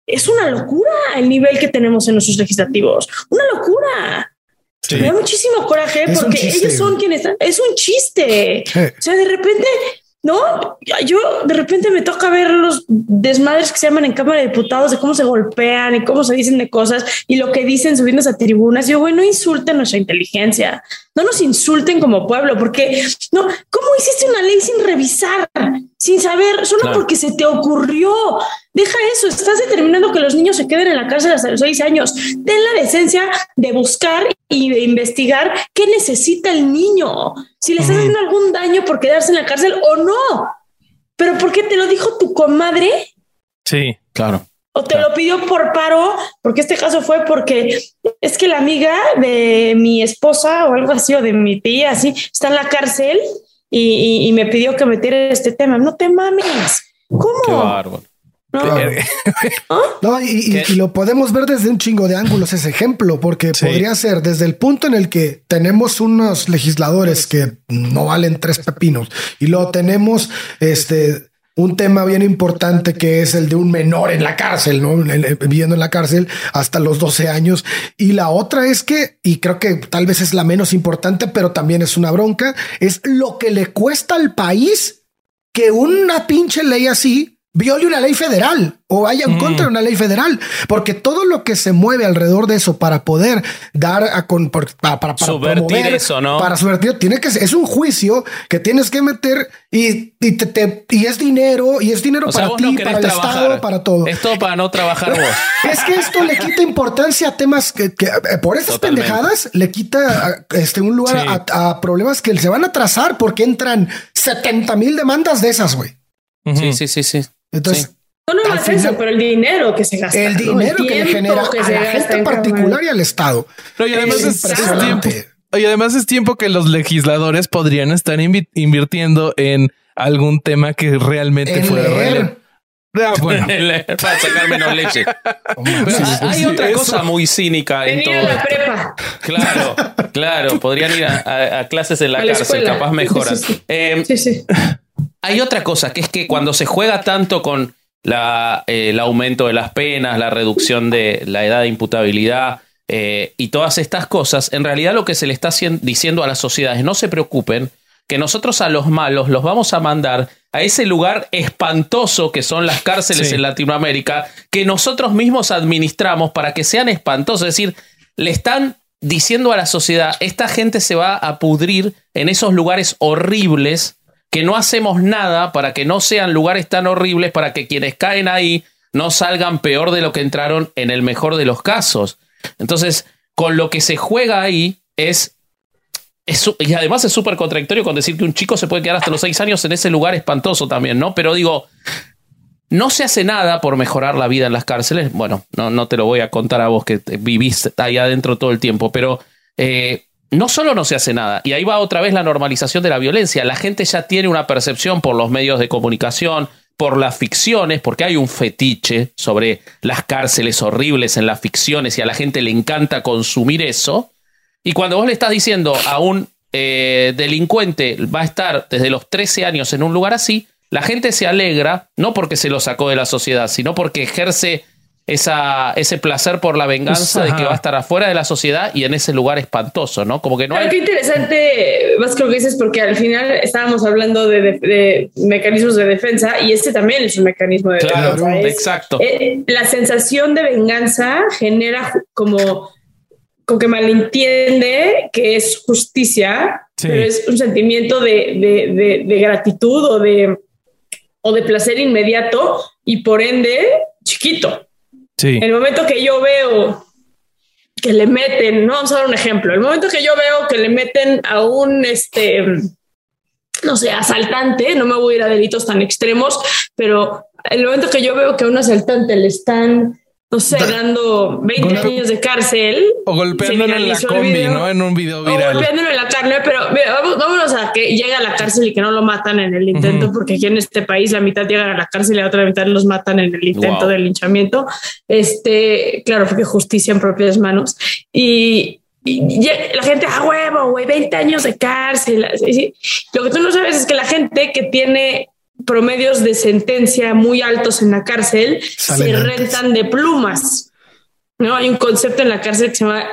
es una locura el nivel que tenemos en nuestros legislativos, una locura. Me da muchísimo coraje porque ellos son quienes es un chiste. O sea, de repente, no, yo de repente me toca ver los desmadres que se llaman en Cámara de Diputados de cómo se golpean y cómo se dicen de cosas y lo que dicen subiendo a tribunas. Yo, bueno, no insulten nuestra inteligencia, no nos insulten como pueblo, porque no, ¿cómo hiciste una ley sin revisar, sin saber, solo porque se te ocurrió? Deja eso, estás determinando que los niños se queden en la cárcel hasta los seis años. Ten la decencia de buscar y de investigar qué necesita el niño, si le está haciendo algún daño por quedarse en la cárcel o no. Pero ¿por qué te lo dijo tu comadre? Sí, claro. O te lo pidió por paro, porque este caso fue porque es que la amiga de mi esposa o algo así, o de mi tía, así, está en la cárcel y, me pidió que metiera este tema. No te mames. ¿Cómo? Qué bárbaro. No, <laughs> y, lo podemos ver desde un chingo de ángulos ese ejemplo, porque podría ser desde el punto en el que tenemos unos legisladores que no valen tres pepinos y luego tenemos este un tema bien importante que es el de un menor en la cárcel, ¿no? Viviendo en la cárcel hasta los 12 años. Y la otra es que, y creo que tal vez es la menos importante, pero también es una bronca, es lo que le cuesta al país que una pinche ley así viole una ley federal o vaya en contra de una ley federal, porque todo lo que se mueve alrededor de eso para poder dar a con para, para, subvertir eso, ¿no? Para subvertir, tiene que es un juicio que tienes que meter y, y, te, y es dinero y es dinero para ti, para el Estado, para todo. Esto para no trabajar vos. <laughs> es que esto le quita importancia a temas que, eh, por esas pendejadas le quita este un lugar a, a, problemas que se van a trazar porque entran 70 mil demandas de esas, güey. Sí, sí, sí, sí. Entonces, No, no más eso, pero el dinero que se gasta. El dinero que le genera a la gente particular y al Estado. y además es, tiempo. Y además es tiempo que los legisladores podrían estar invirtiendo en algún tema que realmente fuera real. Ah, bueno. para sacar menos leche. <laughs> hay otra cosa muy cínica en todo. La prepa. Claro, claro. Podrían ir a, clases en la, cárcel, capaz mejoran. Em, sí, sí. <laughs> Hay otra cosa que es que cuando se juega tanto con la, eh, el aumento de las penas, la reducción de la edad de imputabilidad eh, y todas estas cosas, en realidad lo que se le está diciendo a las sociedades, no se preocupen, que nosotros a los malos los vamos a mandar a ese lugar espantoso que son las cárceles en Latinoamérica, que nosotros mismos administramos para que sean espantosos. Es decir, le están diciendo a la sociedad, esta gente se va a pudrir en esos lugares horribles que no hacemos nada para que no sean lugares tan horribles, para que quienes caen ahí no salgan peor de lo que entraron en el mejor de los casos. Entonces, con lo que se juega ahí es... y además es súper contradictorio con decir que un chico se puede quedar hasta los seis años en ese lugar espantoso también, ¿no? Pero digo, no se hace nada por mejorar la vida en las cárceles. Bueno, no, no te lo voy a contar a vos que vivís ahí adentro todo el tiempo, pero eh, no solo no se hace nada, y ahí va otra vez la normalización de la violencia. La gente ya tiene una percepción por los medios de comunicación, por las ficciones, porque hay un fetiche sobre las cárceles horribles en las ficciones y a la gente le encanta consumir eso. Y cuando vos le estás diciendo a un eh, delincuente va a estar desde los 13 años en un lugar así, la gente se alegra, no porque se lo sacó de la sociedad, sino porque ejerce esa, ese placer por la venganza de que va a estar afuera de la sociedad y en ese lugar espantoso, ¿no? Como que no hay... Qué interesante, más que lo que dices, porque al final estábamos hablando de, mecanismos de defensa y este también es un mecanismo de defensa. exacto. Eh, la sensación de venganza genera como, como que malentiende que es justicia, pero es un sentimiento de, de gratitud o de, o de placer inmediato y por ende chiquito. El momento que yo veo que le meten, no vamos a dar un ejemplo, el momento que yo veo que le meten a un, este, no sé, asaltante, no me voy a ir a delitos tan extremos, pero el momento que yo veo que a un asaltante le están no sé, dando 20 años de cárcel. O golpeándolo en la combi, ¿no? En un video viral. O golpeándolo en la carne, pero vámonos a que llega a la cárcel y que no lo matan en el intento, porque aquí en este país la mitad llegan a la cárcel y la otra mitad los matan en el intento del linchamiento. Este, claro, porque justicia en propias manos. Y, la gente, a ah, huevo, güey, 20 años de cárcel. Lo que tú no sabes es que la gente que tiene promedios de sentencia muy altos en la cárcel se rentan de plumas. ¿no? Hay un concepto en la cárcel que se llama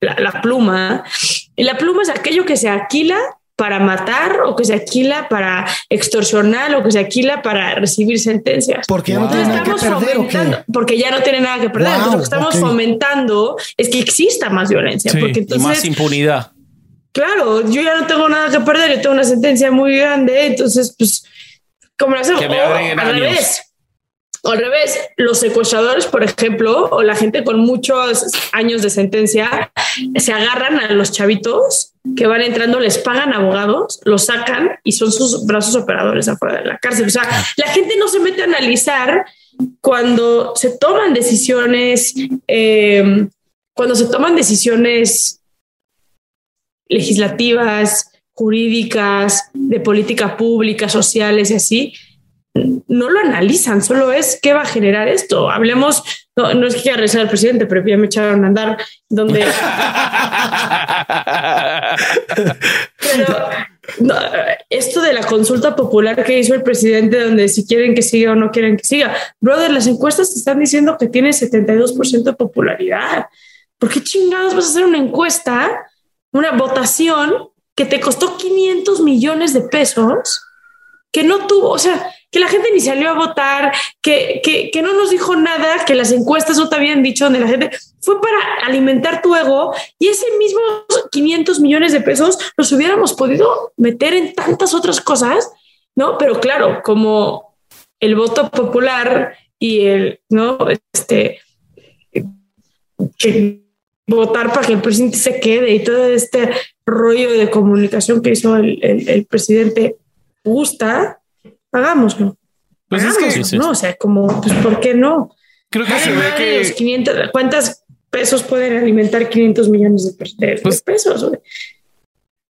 la, pluma. Y la pluma es aquello que se alquila para matar o que se alquila para extorsionar o que se alquila para recibir sentencias. Porque ya no tiene nada que perder. Porque ya no tiene nada que perder. entonces, lo que estamos fomentando es que exista más violencia. porque entonces, más impunidad. Claro, yo ya no tengo nada que perder, yo tengo una sentencia muy grande, entonces pues como lo hacemos. al revés. O al revés, los secuestradores, por ejemplo, o la gente con muchos años de sentencia, se agarran a los chavitos que van entrando, les pagan abogados, los sacan y son sus brazos operadores afuera de la cárcel. O sea, la gente no se mete a analizar cuando se toman decisiones, eh, cuando se toman decisiones legislativas, jurídicas, de política pública, sociales y así, no lo analizan, solo es qué va a generar esto. Hablemos, no, es que quiera rezar al presidente, pero ya me echaron a andar donde... <laughs> pero esto de la consulta popular que hizo el presidente, donde si quieren que siga o no quieren que siga, brother, las encuestas te están diciendo que tiene 72% de popularidad. ¿Por qué chingados vas a hacer una encuesta, una votación que te costó 500 millones de pesos, que no tuvo, o sea, que la gente ni salió a votar, que, que, no nos dijo nada, que las encuestas no te habían dicho donde la gente fue para alimentar tu ego y ese mismo 500 millones de pesos los hubiéramos podido meter en tantas otras cosas, ¿no? Pero claro, como el voto popular y el, ¿no? Este, que votar para que el presidente se quede y todo este rollo de comunicación que hizo el, el, presidente gusta, hagámoslo. Pues es que, no, o sea, como, pues, ¿por qué no? Creo que se ve que... Los 500, ¿Cuántas pesos pueden alimentar 500 millones de, pues pesos?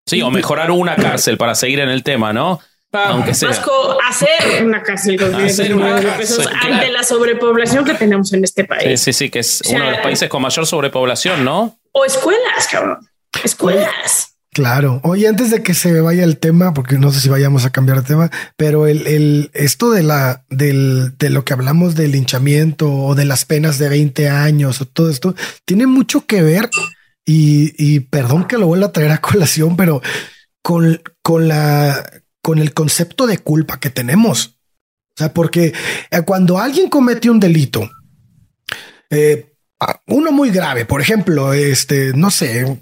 Sí, o mejorar una cárcel para seguir en el tema, ¿no? Ah, Aunque sea. hacer una cárcel con pesos ante la sobrepoblación que tenemos en este país. Sí, sí, sí, que es uno de los países con mayor sobrepoblación, ¿no? O escuelas, cabrón. Escuelas. Claro. Oye, antes de que se vaya el tema, porque no sé si vayamos a cambiar de tema, pero el, el esto de la del, de lo que hablamos del linchamiento o de las penas de 20 años o todo esto tiene mucho que ver y, y perdón que lo vuelva a traer a colación, pero con, con la con el concepto de culpa que tenemos. O sea, porque eh, cuando alguien comete un delito, eh, uno muy grave, por ejemplo, este, no sé,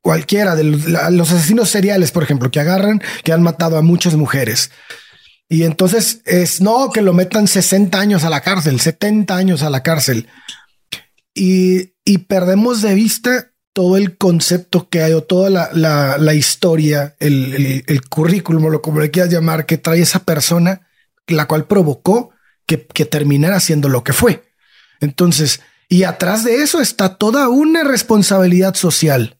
cualquiera de los, asesinos seriales, por ejemplo, que agarran, que han matado a muchas mujeres. Y entonces es no que lo metan 60 años a la cárcel, 70 años a la cárcel. Y, y perdemos de vista todo el concepto que hay o toda la, la, historia, el, el, currículum, lo como le quieras llamar, que trae esa persona, la cual provocó que, que terminara siendo lo que fue. Entonces, y atrás de eso está toda una responsabilidad social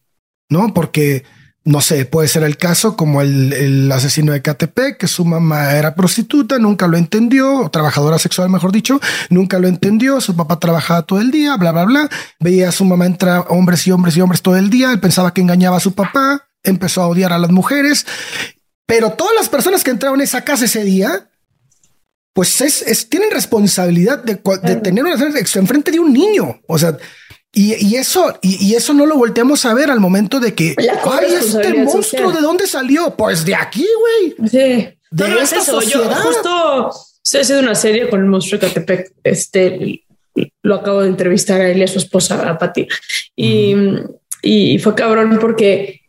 ¿no? Porque, no sé, puede ser el caso como el, asesino de KTP, que su mamá era prostituta, nunca lo entendió, o trabajadora sexual, mejor dicho, nunca lo entendió, su papá trabajaba todo el día, bla, bla, bla, veía a su mamá entrar hombres y hombres y hombres todo el día, él pensaba que engañaba a su papá, empezó a odiar a las mujeres, pero todas las personas que entraron en esa casa ese día, pues es, tienen responsabilidad de, de tener una enfrente de un niño. O sea, y, eso, y, eso no lo volteamos a ver al momento de que, ay, este monstruo, ¿de dónde salió? Pues de aquí, güey. Sí. De esta sociedad. Yo justo estoy haciendo una serie con el monstruo de Catepec. Este, lo acabo de entrevistar a él y a su esposa, a Pati. Y, y fue cabrón porque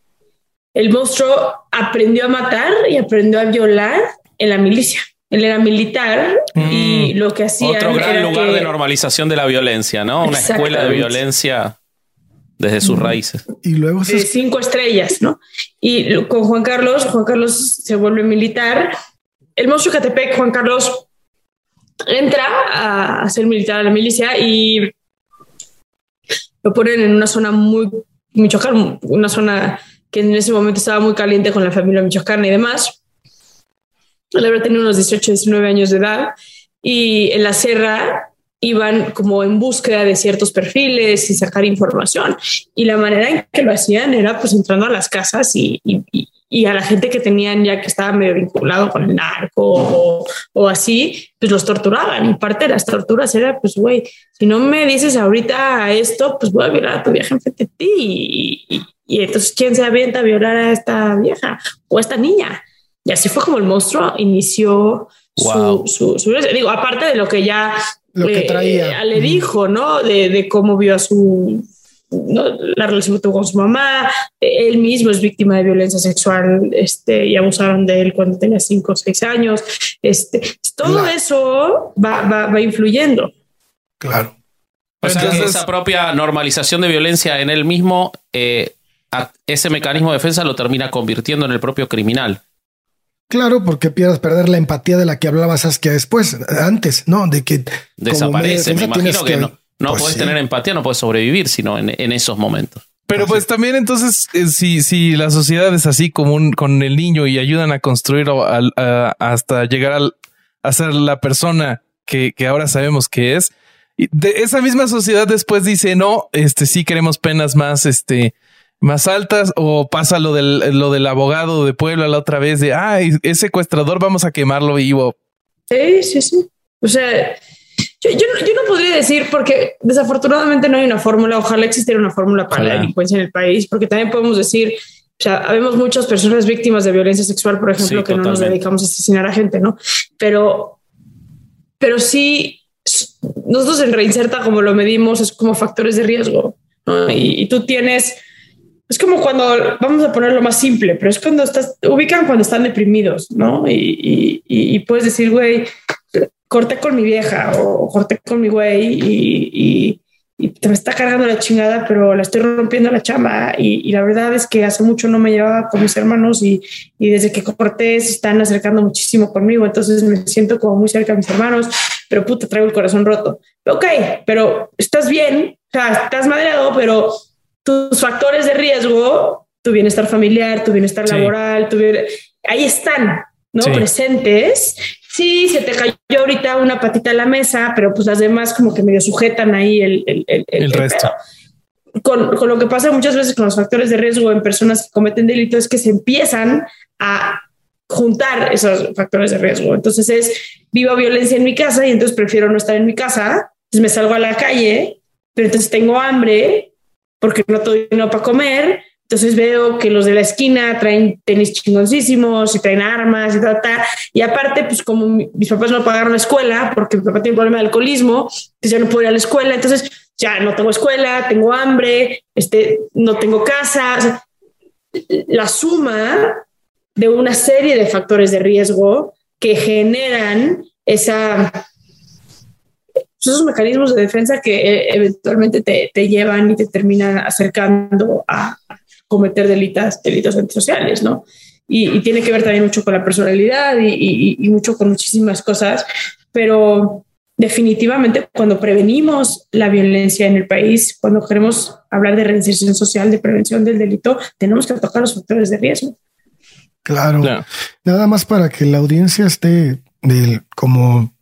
el monstruo aprendió a matar y aprendió a violar en la milicia. Él era militar y mm. lo que hacía. Otro gran lugar de normalización de la violencia, ¿no? Una escuela de violencia desde sus raíces. Y luego cinco estrellas, ¿no? Y con Juan Carlos, Juan Carlos se vuelve militar. El monstruo Catepec, Juan Carlos entra a, ser militar a la milicia y lo ponen en una zona muy Michoacán, una zona que en ese momento estaba muy caliente con la familia Michoacán y demás él habría tenido unos 18, 19 años de edad y en la serra iban como en búsqueda de ciertos perfiles y sacar información. Y la manera en que lo hacían era pues entrando a las casas y, y, a la gente que tenían ya que estaba medio vinculado con el narco o, así, pues los torturaban. Y parte de las torturas era, pues, güey, si no me dices ahorita esto, pues voy a violar a tu vieja enfrente de ti. Y, y entonces, ¿quién se avienta a violar a esta vieja o a esta niña? Y así fue como el monstruo inició su, su, Digo, aparte de lo que ya eh, le dijo, ¿no? De, cómo vio a su. la relación que tuvo con su mamá, él mismo es víctima de violencia sexual este, y abusaron de él cuando tenía cinco o seis años. Este, todo eso va, va, influyendo. Claro. O sea, esa propia normalización de violencia en él mismo, eh, ese mecanismo de defensa lo termina convirtiendo en el propio criminal. Claro, porque pierdas perder la empatía de la que hablabas Saskia después, antes, ¿no? De que desaparece. Me, imagino que, no, no pues puedes tener empatía, no puedes sobrevivir, sino en, esos momentos. Pero pues también entonces, eh, si, si la sociedad es así como con el niño y ayudan a construir hasta llegar al, a ser la persona que, que ahora sabemos que es, de esa misma sociedad después dice, no, este sí queremos penas más, este, más altas o pasa lo del, lo del abogado de Puebla la otra vez de, ah, es secuestrador, vamos a quemarlo vivo. Sí, sí, sí. O sea, yo, yo, no podría decir porque desafortunadamente no hay una fórmula, ojalá existiera una fórmula para la delincuencia en el país, porque también podemos decir, o sea, habemos muchas personas víctimas de violencia sexual, por ejemplo, que no nos dedicamos a asesinar a gente, ¿no? Pero, pero sí, nosotros en Reinserta, como lo medimos, es como factores de riesgo, ¿no? y, y tú tienes es como cuando, vamos a ponerlo más simple, pero es cuando estás, ubican cuando están deprimidos, ¿no? Y, puedes decir, güey, corté con mi vieja o corté con mi güey y, y te me está cargando la chingada, pero la estoy rompiendo la chamba. Y, la verdad es que hace mucho no me llevaba con mis hermanos y, y, desde que corté se están acercando muchísimo conmigo. Entonces me siento como muy cerca de mis hermanos, pero puta, traigo el corazón roto. Ok, pero estás bien, o sea, estás madreado, pero tus factores de riesgo, tu bienestar familiar, tu bienestar laboral, tu ahí están, ¿no? Presentes sí, se te cayó ahorita una patita a la mesa, pero pues las demás como que medio sujetan ahí el, el, el, el resto. Con, con, lo que pasa muchas veces con los factores de riesgo en personas que cometen delitos es que se empiezan a juntar esos factores de riesgo. Entonces es, vivo violencia en mi casa y entonces prefiero no estar en mi casa, entonces me salgo a la calle, pero entonces tengo hambre porque no tengo dinero para comer, entonces veo que los de la esquina traen tenis chingoncísimos y traen armas y tal, Y aparte, pues como mis papás no pagaron la escuela porque mi papá tiene un problema de alcoholismo, entonces ya no puedo ir a la escuela. Entonces ya no tengo escuela, tengo hambre, este, no tengo casa. la suma de una serie de factores de riesgo que generan esa esos mecanismos de defensa que eh, eventualmente te, te, llevan y te terminan acercando a, cometer delitos, delitos antisociales, ¿no? Y, tiene que ver también mucho con la personalidad y, mucho con muchísimas cosas, pero definitivamente cuando prevenimos la violencia en el país, cuando queremos hablar de reinserción social, de prevención del delito, tenemos que tocar los factores de riesgo. Claro. Nada más para que la audiencia esté del, como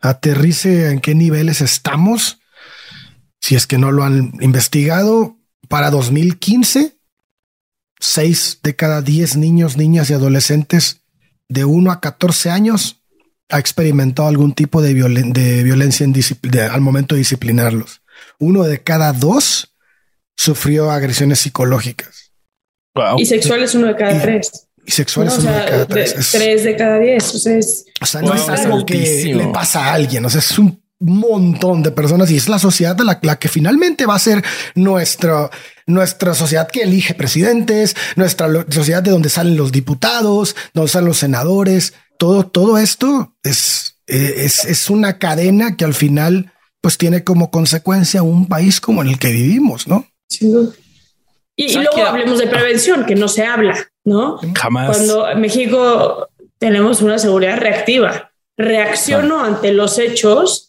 aterrice en qué niveles estamos. Si es que no lo han investigado, para 2015 6 de cada 10 niños, niñas y adolescentes de 1 a 14 años ha experimentado algún tipo de, de violencia en al momento de disciplinarlos. Uno de cada dos sufrió agresiones psicológicas. Y sexuales uno de cada tres. Y sexuales uno de cada tres. tres de cada diez. O sea, no es algo que le pasa a alguien. O sea, es un montón de personas y es la sociedad la, la que finalmente va a ser nuestra, nuestra sociedad que elige presidentes, nuestra sociedad de donde salen los diputados, donde salen los senadores. Todo, todo esto es, es, es una cadena que al final pues tiene como consecuencia un país como en el que vivimos, ¿no? Y, luego hablemos de prevención, que no se habla, ¿no? Jamás. Cuando en México tenemos una seguridad reactiva, reacciono ante los hechos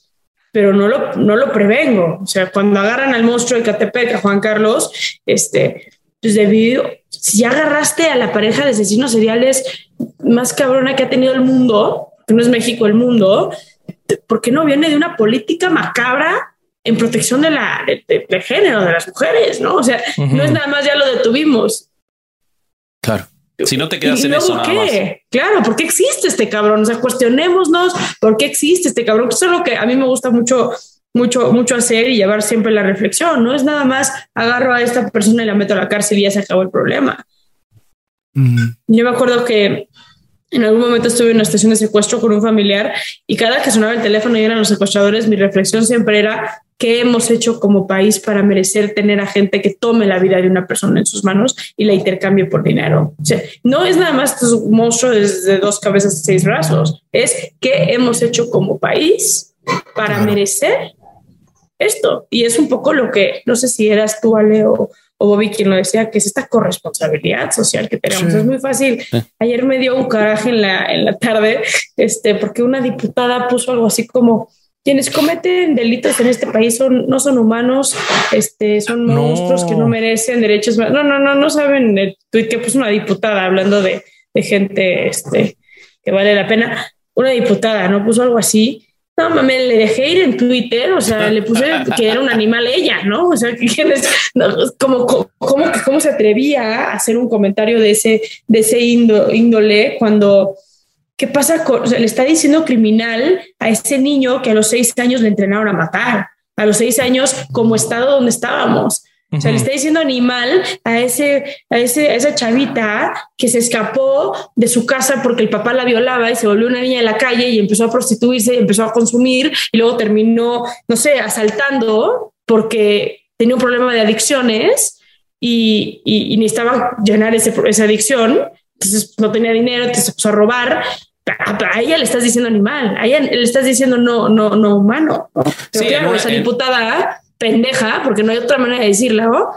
pero no lo, no lo prevengo. O sea, cuando agarran al monstruo de Catepec, a Juan Carlos, este, pues debido, si ya agarraste a la pareja de asesinos seriales más cabrona que ha tenido el mundo, que no es México, el mundo, ¿por qué no viene de una política macabra en protección de la, de, género, de las mujeres? ¿no? O sea, no es nada más ya lo detuvimos. Claro. Si no te quedas en eso. ¿Por qué? Claro, ¿por qué existe este cabrón? O sea, cuestionémonos por qué existe este cabrón. Eso es lo que a mí me gusta mucho, mucho, mucho hacer y llevar siempre la reflexión. No es nada más agarro a esta persona y la meto a la cárcel y ya se acabó el problema. Yo me acuerdo que en algún momento estuve en una estación de secuestro con un familiar y cada que sonaba el teléfono y eran los secuestradores, mi reflexión siempre era qué hemos hecho como país para merecer tener a gente que tome la vida de una persona en sus manos y la intercambie por dinero. O sea, no es nada más un monstruo de dos cabezas y seis brazos, es qué hemos hecho como país para merecer esto. Y es un poco lo que, no sé si eras tú, Ale, o, Bobby quien lo decía, que es esta corresponsabilidad social que tenemos. Es muy fácil. Ayer me dio un coraje en la, en la tarde, este, porque una diputada puso algo así como, quienes cometen delitos en este país son, no son humanos, este, son monstruos que no merecen derechos. No, no, no, no saben el que puso una diputada hablando de, de gente este, que vale la pena. Una diputada, ¿no? Puso algo así. No, mames, le dejé ir en Twitter, o sea, le puse que era un animal ella, ¿no? O sea, ¿quién es, como, cómo, cómo se atrevía a hacer un comentario de ese, de ese índole cuando ¿Qué pasa con, o sea, le está diciendo criminal a ese niño que a los seis años le entrenaron a matar, a los seis años como estado donde estábamos? O sea, le está diciendo animal a ese, a ese, a esa chavita que se escapó de su casa porque el papá la violaba y se volvió una niña de la calle y empezó a prostituirse y empezó a consumir y luego terminó, no sé, asaltando porque tenía un problema de adicciones y, y, necesitaba llenar ese, esa adicción. Entonces no tenía dinero, entonces se puso a robar a ella le estás diciendo animal, a ella le estás diciendo no, no, no humano. Pero claro, esa diputada pendeja, porque no hay otra manera de decirlo,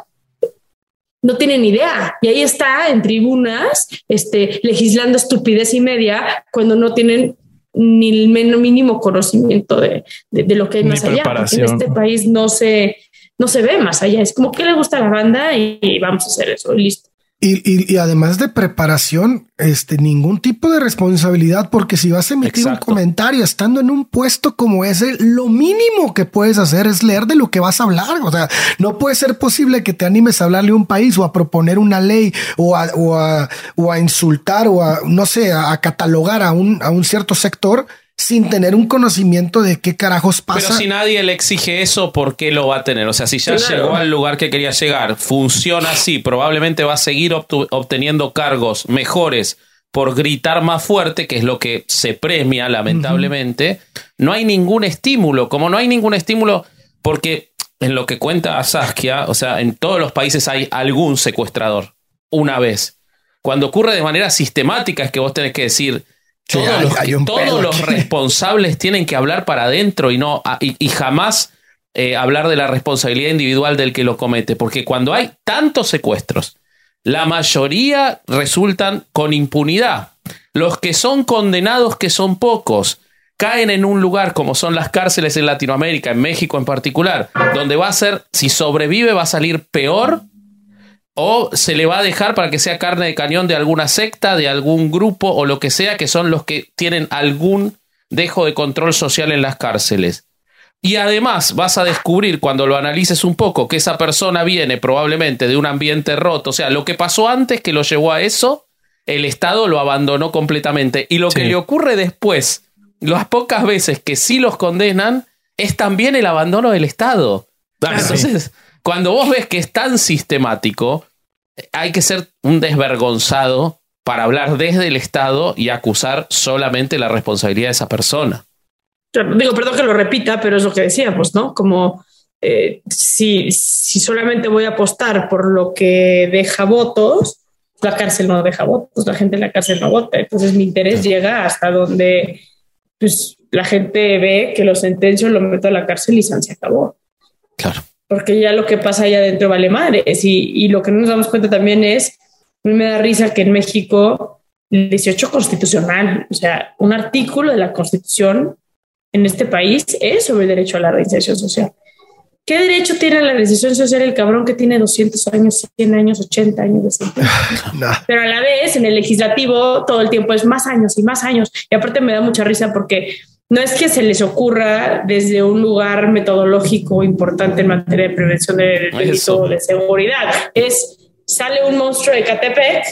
no tienen idea. Y ahí está en tribunas, este, legislando estupidez y media cuando no tienen ni el menos mínimo conocimiento de, lo que hay más allá. en este país no se, no se ve más allá. Es como que le gusta la banda y vamos a hacer eso, listo. Y, además de preparación, este, ningún tipo de responsabilidad, porque si vas a emitir un comentario estando en un puesto como ese, lo mínimo que puedes hacer es leer de lo que vas a hablar. O sea, no puede ser posible que te animes a hablarle a un país o a proponer una ley o a, o a, o a insultar o a, no sé, a catalogar a un, a un cierto sector sin tener un conocimiento de qué carajos pasa. Pero si nadie le exige eso, ¿por qué lo va a tener? O sea, si ya llegó al lugar que quería llegar, funciona así, probablemente va a seguir obteniendo cargos mejores por gritar más fuerte, que es lo que se premia, lamentablemente. No hay ningún estímulo, como no hay ningún estímulo, porque en lo que cuenta Saskia, o sea, en todos los países hay algún secuestrador, una vez. Cuando ocurre de manera sistemática es que vos tenés que decir, todos, los, responsables tienen que hablar para adentro y no y, jamás eh, hablar de la responsabilidad individual del que lo comete, porque cuando hay tantos secuestros, la mayoría resultan con impunidad. Los que son condenados, que son pocos, caen en un lugar como son las cárceles en Latinoamérica, en México en particular, donde va a ser, si sobrevive, va a salir peor o se le va a dejar para que sea carne de cañón de alguna secta, de algún grupo o lo que sea, que son los que tienen algún dejo de control social en las cárceles. Y además vas a descubrir cuando lo analices un poco que esa persona viene probablemente de un ambiente roto, o sea, lo que pasó antes que lo llevó a eso, el Estado lo abandonó completamente. Y lo que le ocurre después, las pocas veces que sí los condenan, es también el abandono del Estado. Ah, Entonces, cuando vos ves que es tan sistemático, hay que ser un desvergonzado para hablar desde el Estado y acusar solamente la responsabilidad de esa persona. Digo, perdón que lo repita, pero es lo que decíamos, ¿no? Como eh, si, si solamente voy a apostar por lo que deja votos, la cárcel no deja votos, la gente en la cárcel no vota. Entonces mi interés llega hasta donde pues, la gente ve que lo sentencio, lo meto a la cárcel y se acabó. Claro porque ya lo que pasa allá adentro vale madres. Y, y lo que no nos damos cuenta también es, a mí me da risa que en México, el 18 constitucional, o sea, un artículo de la constitución en este país es sobre el derecho a la reinserción social. ¿Qué derecho tiene a la reinserción social el cabrón que tiene 200 años, 100 años, 80 años de sentencia? <laughs> Pero a la vez, en el legislativo, todo el tiempo es más años y más años. Y aparte me da mucha risa porque no es que se les ocurra desde un lugar metodológico importante en materia de prevención de delito de seguridad. Es sale un monstruo de Catepec,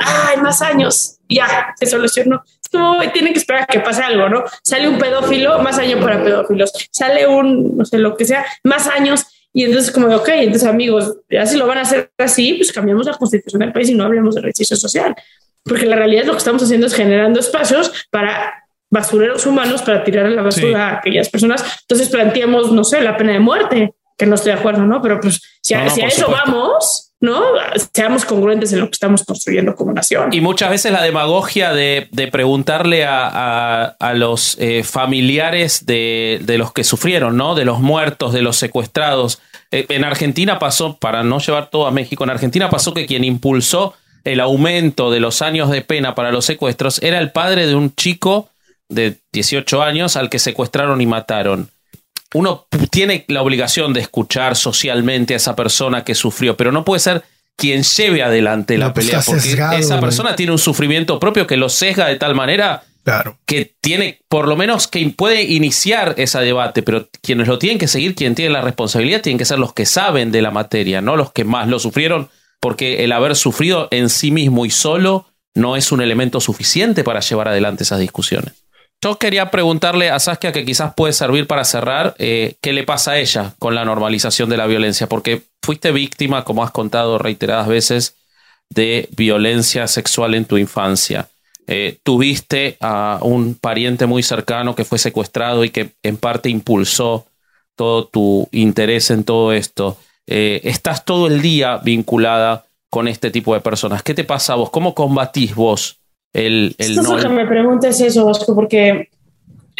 hay más años, ya se solucionó. No, tienen que esperar a que pase algo, ¿no? Sale un pedófilo, más años para pedófilos. Sale un, no sé, lo que sea, más años. Y entonces, como de, ok, entonces, amigos, ya si lo van a hacer así, pues cambiamos la constitución del país y no hablemos de ejercicio social. Porque la realidad es lo que estamos haciendo es generando espacios para basureros humanos para tirar a la basura a aquellas personas. Entonces planteamos, no sé, la pena de muerte, que no estoy de acuerdo, ¿no? Pero pues si, a, eso vamos, ¿no? Seamos congruentes en lo que estamos construyendo como nación. Y muchas veces la demagogia de, preguntarle a, los eh, familiares de, los que sufrieron, ¿no? De los muertos, de los secuestrados. Eh, en Argentina pasó, para no llevar todo a México, en Argentina pasó que quien impulsó el aumento de los años de pena para los secuestros era el padre de un chico de 18 años al que secuestraron y mataron. Uno tiene la obligación de escuchar socialmente a esa persona que sufrió, pero no puede ser quien lleve adelante la pues pelea, porque esa persona tiene un sufrimiento propio que lo sesga de tal manera que tiene, por lo menos, que puede iniciar ese debate, pero quienes lo tienen que seguir, quien tiene la responsabilidad, tienen que ser los que saben de la materia, no los que más lo sufrieron, porque el haber sufrido en sí mismo y solo no es un elemento suficiente para llevar adelante esas discusiones. Yo quería preguntarle a Saskia, que quizás puede servir para cerrar, eh, qué le pasa a ella con la normalización de la violencia, porque fuiste víctima, como has contado reiteradas veces, de violencia sexual en tu infancia. Eh, tuviste a un pariente muy cercano que fue secuestrado y que en parte impulsó todo tu interés en todo esto. Eh, estás todo el día vinculada con este tipo de personas. ¿Qué te pasa a vos? ¿Cómo combatís vos el, el no. que me preguntes eso, Bosco, porque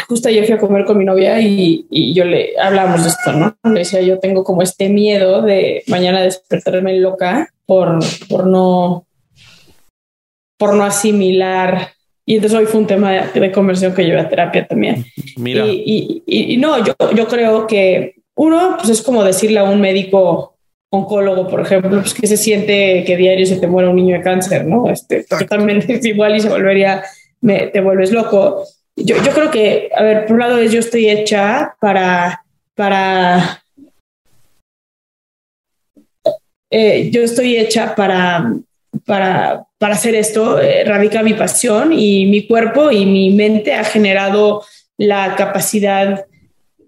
justo yo fui a comer con mi novia y, y, yo le hablamos de esto, ¿no? Le decía, yo tengo como este miedo de mañana despertarme loca por, por no por no asimilar. Y entonces hoy fue un tema de, conversión que llevé a terapia también. Mira. Y, y, y, no, yo, yo creo que uno, pues es como decirle a un médico oncólogo, por ejemplo, pues que se siente que diario se te muere un niño de cáncer, ¿no? Este, también es igual y se volvería, me, te vuelves loco. Yo, yo creo que, a ver, por un lado es yo estoy hecha para, para, eh, yo estoy hecha para, para, para hacer esto, eh, radica mi pasión y mi cuerpo y mi mente ha generado la capacidad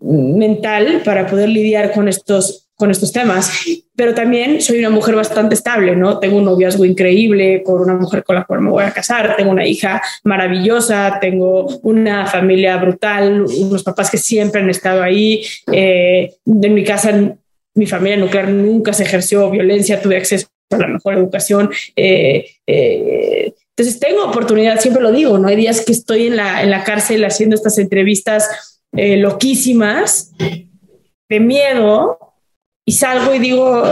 mental para poder lidiar con estos, con estos temas. Pero también soy una mujer bastante estable, ¿no? Tengo un noviazgo increíble con una mujer con la cual me voy a casar, tengo una hija maravillosa, tengo una familia brutal, unos papás que siempre han estado ahí. Eh, en mi casa, mi familia nuclear nunca se ejerció violencia, tuve acceso a la mejor educación. Eh, eh, entonces tengo oportunidad, siempre lo digo, ¿no? Hay días que estoy en la, en la cárcel haciendo estas entrevistas eh, loquísimas de miedo y salgo y digo,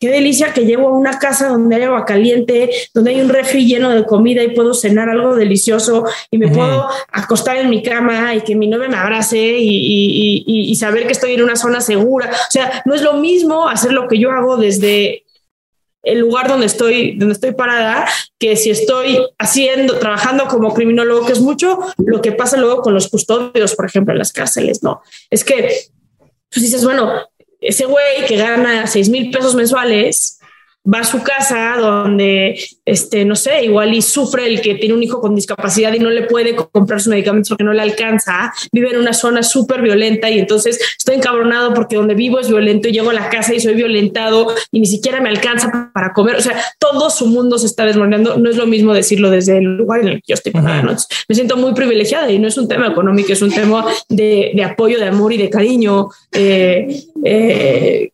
qué delicia que llevo a una casa donde hay agua caliente, donde hay un refri lleno de comida y puedo cenar algo delicioso y me puedo acostar en mi cama y que mi novia me abrace y, y, saber que estoy en una zona segura. O sea, no es lo mismo hacer lo que yo hago desde el lugar donde estoy, donde estoy parada, que si estoy haciendo, trabajando como criminólogo, que es mucho lo que pasa luego con los custodios, por ejemplo, en las cárceles, ¿no? Es que pues dices, bueno, ese güey que gana seis mil pesos mensuales, va a su casa donde, este, no sé, igual y sufre el que tiene un hijo con discapacidad y no le puede comprar sus medicamentos porque no le alcanza, vive en una zona súper violenta y entonces estoy encabronado porque donde vivo es violento y llego a la casa y soy violentado y ni siquiera me alcanza para comer. O sea, todo su mundo se está desmoronando. No es lo mismo decirlo desde el lugar en el que yo estoy Me siento muy privilegiada y no es un tema económico, es un tema de, apoyo, de amor y de cariño eh, eh,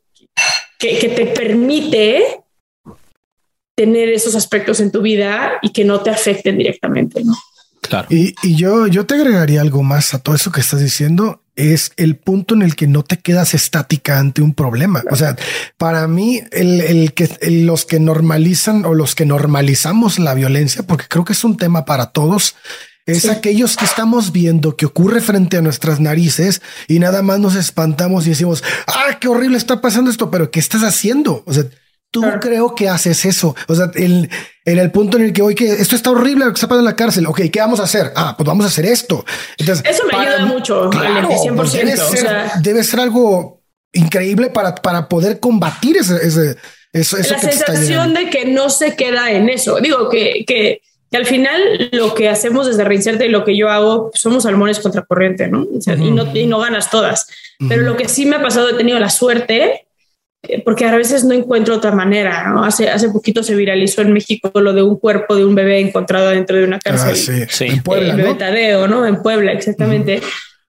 que, que te permite tener esos aspectos en tu vida y que no te afecten directamente, ¿no? Claro. Y, yo, yo te agregaría algo más a todo eso que estás diciendo. Es el punto en el que no te quedas estática ante un problema. O sea, para mí, el, que los que normalizan o los que normalizamos la violencia, porque creo que es un tema para todos, es aquellos que estamos viendo que ocurre frente a nuestras narices y nada más nos espantamos y decimos, ah, qué horrible está pasando esto, pero ¿qué estás haciendo? O sea, Tú creo que haces eso. O sea, el, en el punto en el que hoy que esto está horrible lo que está pasando en la cárcel. Ok, ¿qué vamos a hacer? Ah, pues vamos a hacer esto. Entonces, eso me ayuda mucho. Claro, 100%, pues debe, ser, debe ser algo increíble para, para poder combatir ese, ese eso, la sensación de que no se queda en eso. Digo que, que, que, al final lo que hacemos desde Reinserte y lo que yo hago somos salmones contracorriente, ¿no? y ¿no? y no ganas todas. Pero lo que sí me ha pasado, he tenido la suerte porque a veces no encuentro otra manera. ¿no? Hace, hace poquito se viralizó en México lo de un cuerpo de un bebé encontrado dentro de una cárcel. Ah, sí. En Puebla. El bebé Tadeo, ¿no? En Puebla, exactamente.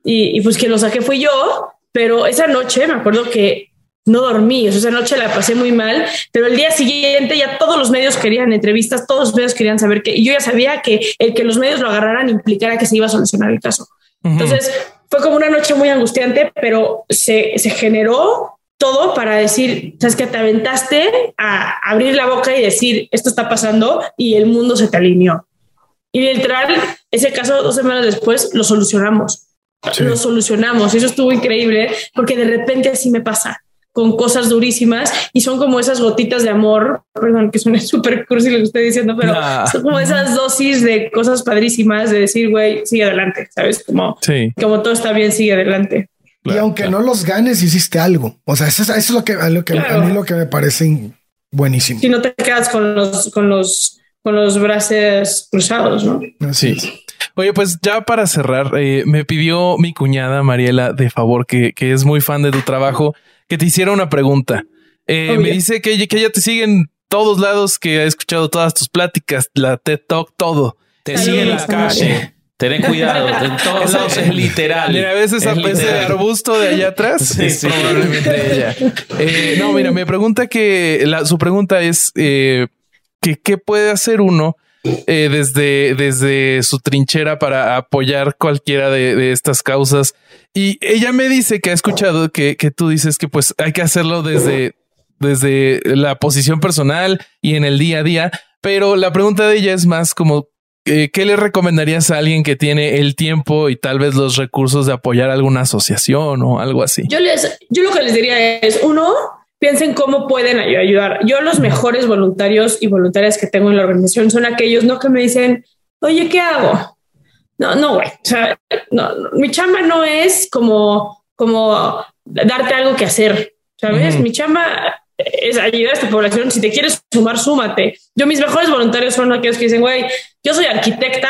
y, y, pues quien lo saqué fui yo, pero esa noche me acuerdo que no dormí, o sea, esa noche la pasé muy mal, pero el día siguiente ya todos los medios querían entrevistas, todos los medios querían saber que, y yo ya sabía que el que los medios lo agarraran implicara que se iba a solucionar el caso. Entonces, fue como una noche muy angustiante, pero se, se generó todo para decir, sabes que te aventaste a abrir la boca y decir, esto está pasando y el mundo se te alineó. Y literal, ese caso dos semanas después lo solucionamos. Lo solucionamos. Eso estuvo increíble porque de repente así me pasa con cosas durísimas y son como esas gotitas de amor, perdón que suene <laughs> súper cursi lo que estoy diciendo, pero son como esas dosis de cosas padrísimas de decir, güey, sigue adelante, ¿sabes? Como, como todo está bien, sigue adelante y aunque no los ganes, hiciste algo. O sea, eso, es lo que, lo que a mí lo que me parece buenísimo. Si no te quedas con los, con los, con los brazos cruzados, ¿no? Sí. Oye, pues ya para cerrar, eh, me pidió mi cuñada Mariela de favor, que, que, es muy fan de tu trabajo, que te hiciera una pregunta. Eh, me dice que, que ella te sigue en todos lados, que ha escuchado todas tus pláticas, la TED Talk, todo. Te sigue en la calle. Ten <laughs> cuidado, en todos lados es literal. Mira, a veces ese arbusto de allá atrás <laughs> sí, sí. probablemente ella. Eh, no, mira, me pregunta que la, su pregunta es eh, que qué puede hacer uno eh, desde, desde su trinchera para apoyar cualquiera de, estas causas. Y ella me dice que ha escuchado que, que tú dices que pues hay que hacerlo desde, desde la posición personal y en el día a día. Pero la pregunta de ella es más como eh, ¿qué le recomendarías a alguien que tiene el tiempo y tal vez los recursos de apoyar alguna asociación o algo así? Yo les, yo lo que les diría es uno, piensen cómo pueden ayudar. Yo los mejores voluntarios y voluntarias que tengo en la organización son aquellos no que me dicen, oye, ¿qué hago? No, no, güey. O sea, no, mi chamba no es como, como darte algo que hacer. ¿Sabes? Mi chamba es ayudar a esta población. Si te quieres sumar, súmate. Yo, mis mejores voluntarios son aquellos que dicen, güey, yo soy arquitecta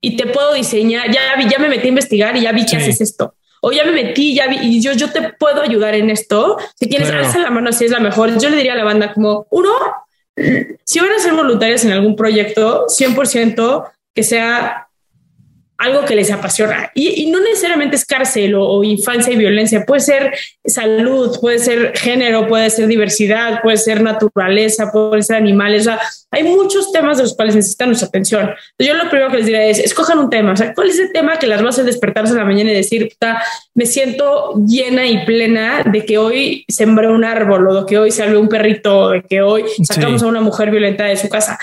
y te puedo diseñar. Ya vi, ya me metí a investigar y ya vi que haces esto. O ya me metí, ya vi, y yo, yo te puedo ayudar en esto. Si quieres, alza la mano si es la mejor. Yo le diría a la banda como, uno, si van a ser voluntarios en algún proyecto, 100% que sea algo que les apasiona. Y, no necesariamente es cárcel o, infancia y violencia, puede ser salud, puede ser género, puede ser diversidad, puede ser naturaleza, puede ser animales. hay muchos temas de los cuales necesitan nuestra atención. yo lo primero que les diré es, escojan un tema. O sea, ¿cuál es el tema que las va a hacer despertarse en la mañana y decir, me siento llena y plena de que hoy sembré un árbol o de que hoy salve un perrito, de que hoy sacamos a una mujer violenta de su casa?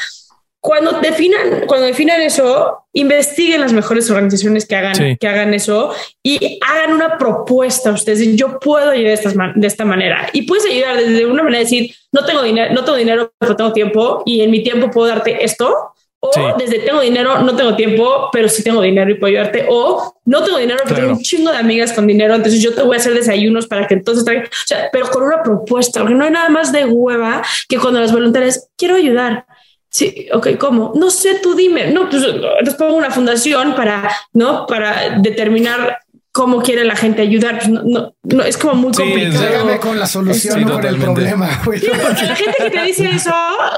Cuando definan, cuando definan eso, investiguen las mejores organizaciones que hagan, que hagan eso y hagan una propuesta a ustedes. Yo puedo ayudar de, de esta manera y puedes ayudar desde una manera de decir, no tengo dinero, no tengo dinero, pero tengo tiempo y en mi tiempo puedo darte esto. O desde tengo dinero, no tengo tiempo, pero sí tengo dinero y puedo ayudarte. O no tengo dinero, pero tengo un chingo de amigas con dinero. Entonces yo te voy a hacer desayunos para que entonces traigan, o sea, pero con una propuesta, porque no hay nada más de hueva que cuando las voluntarias quiero ayudar Sí, ok, ¿cómo? No sé, tú dime. No, pues les pongo una fundación para, ¿no? Para determinar cómo quiere la gente ayudar. Pues, no, no, es como muy complicado. con la solución, no con el problema. la gente que te dice eso,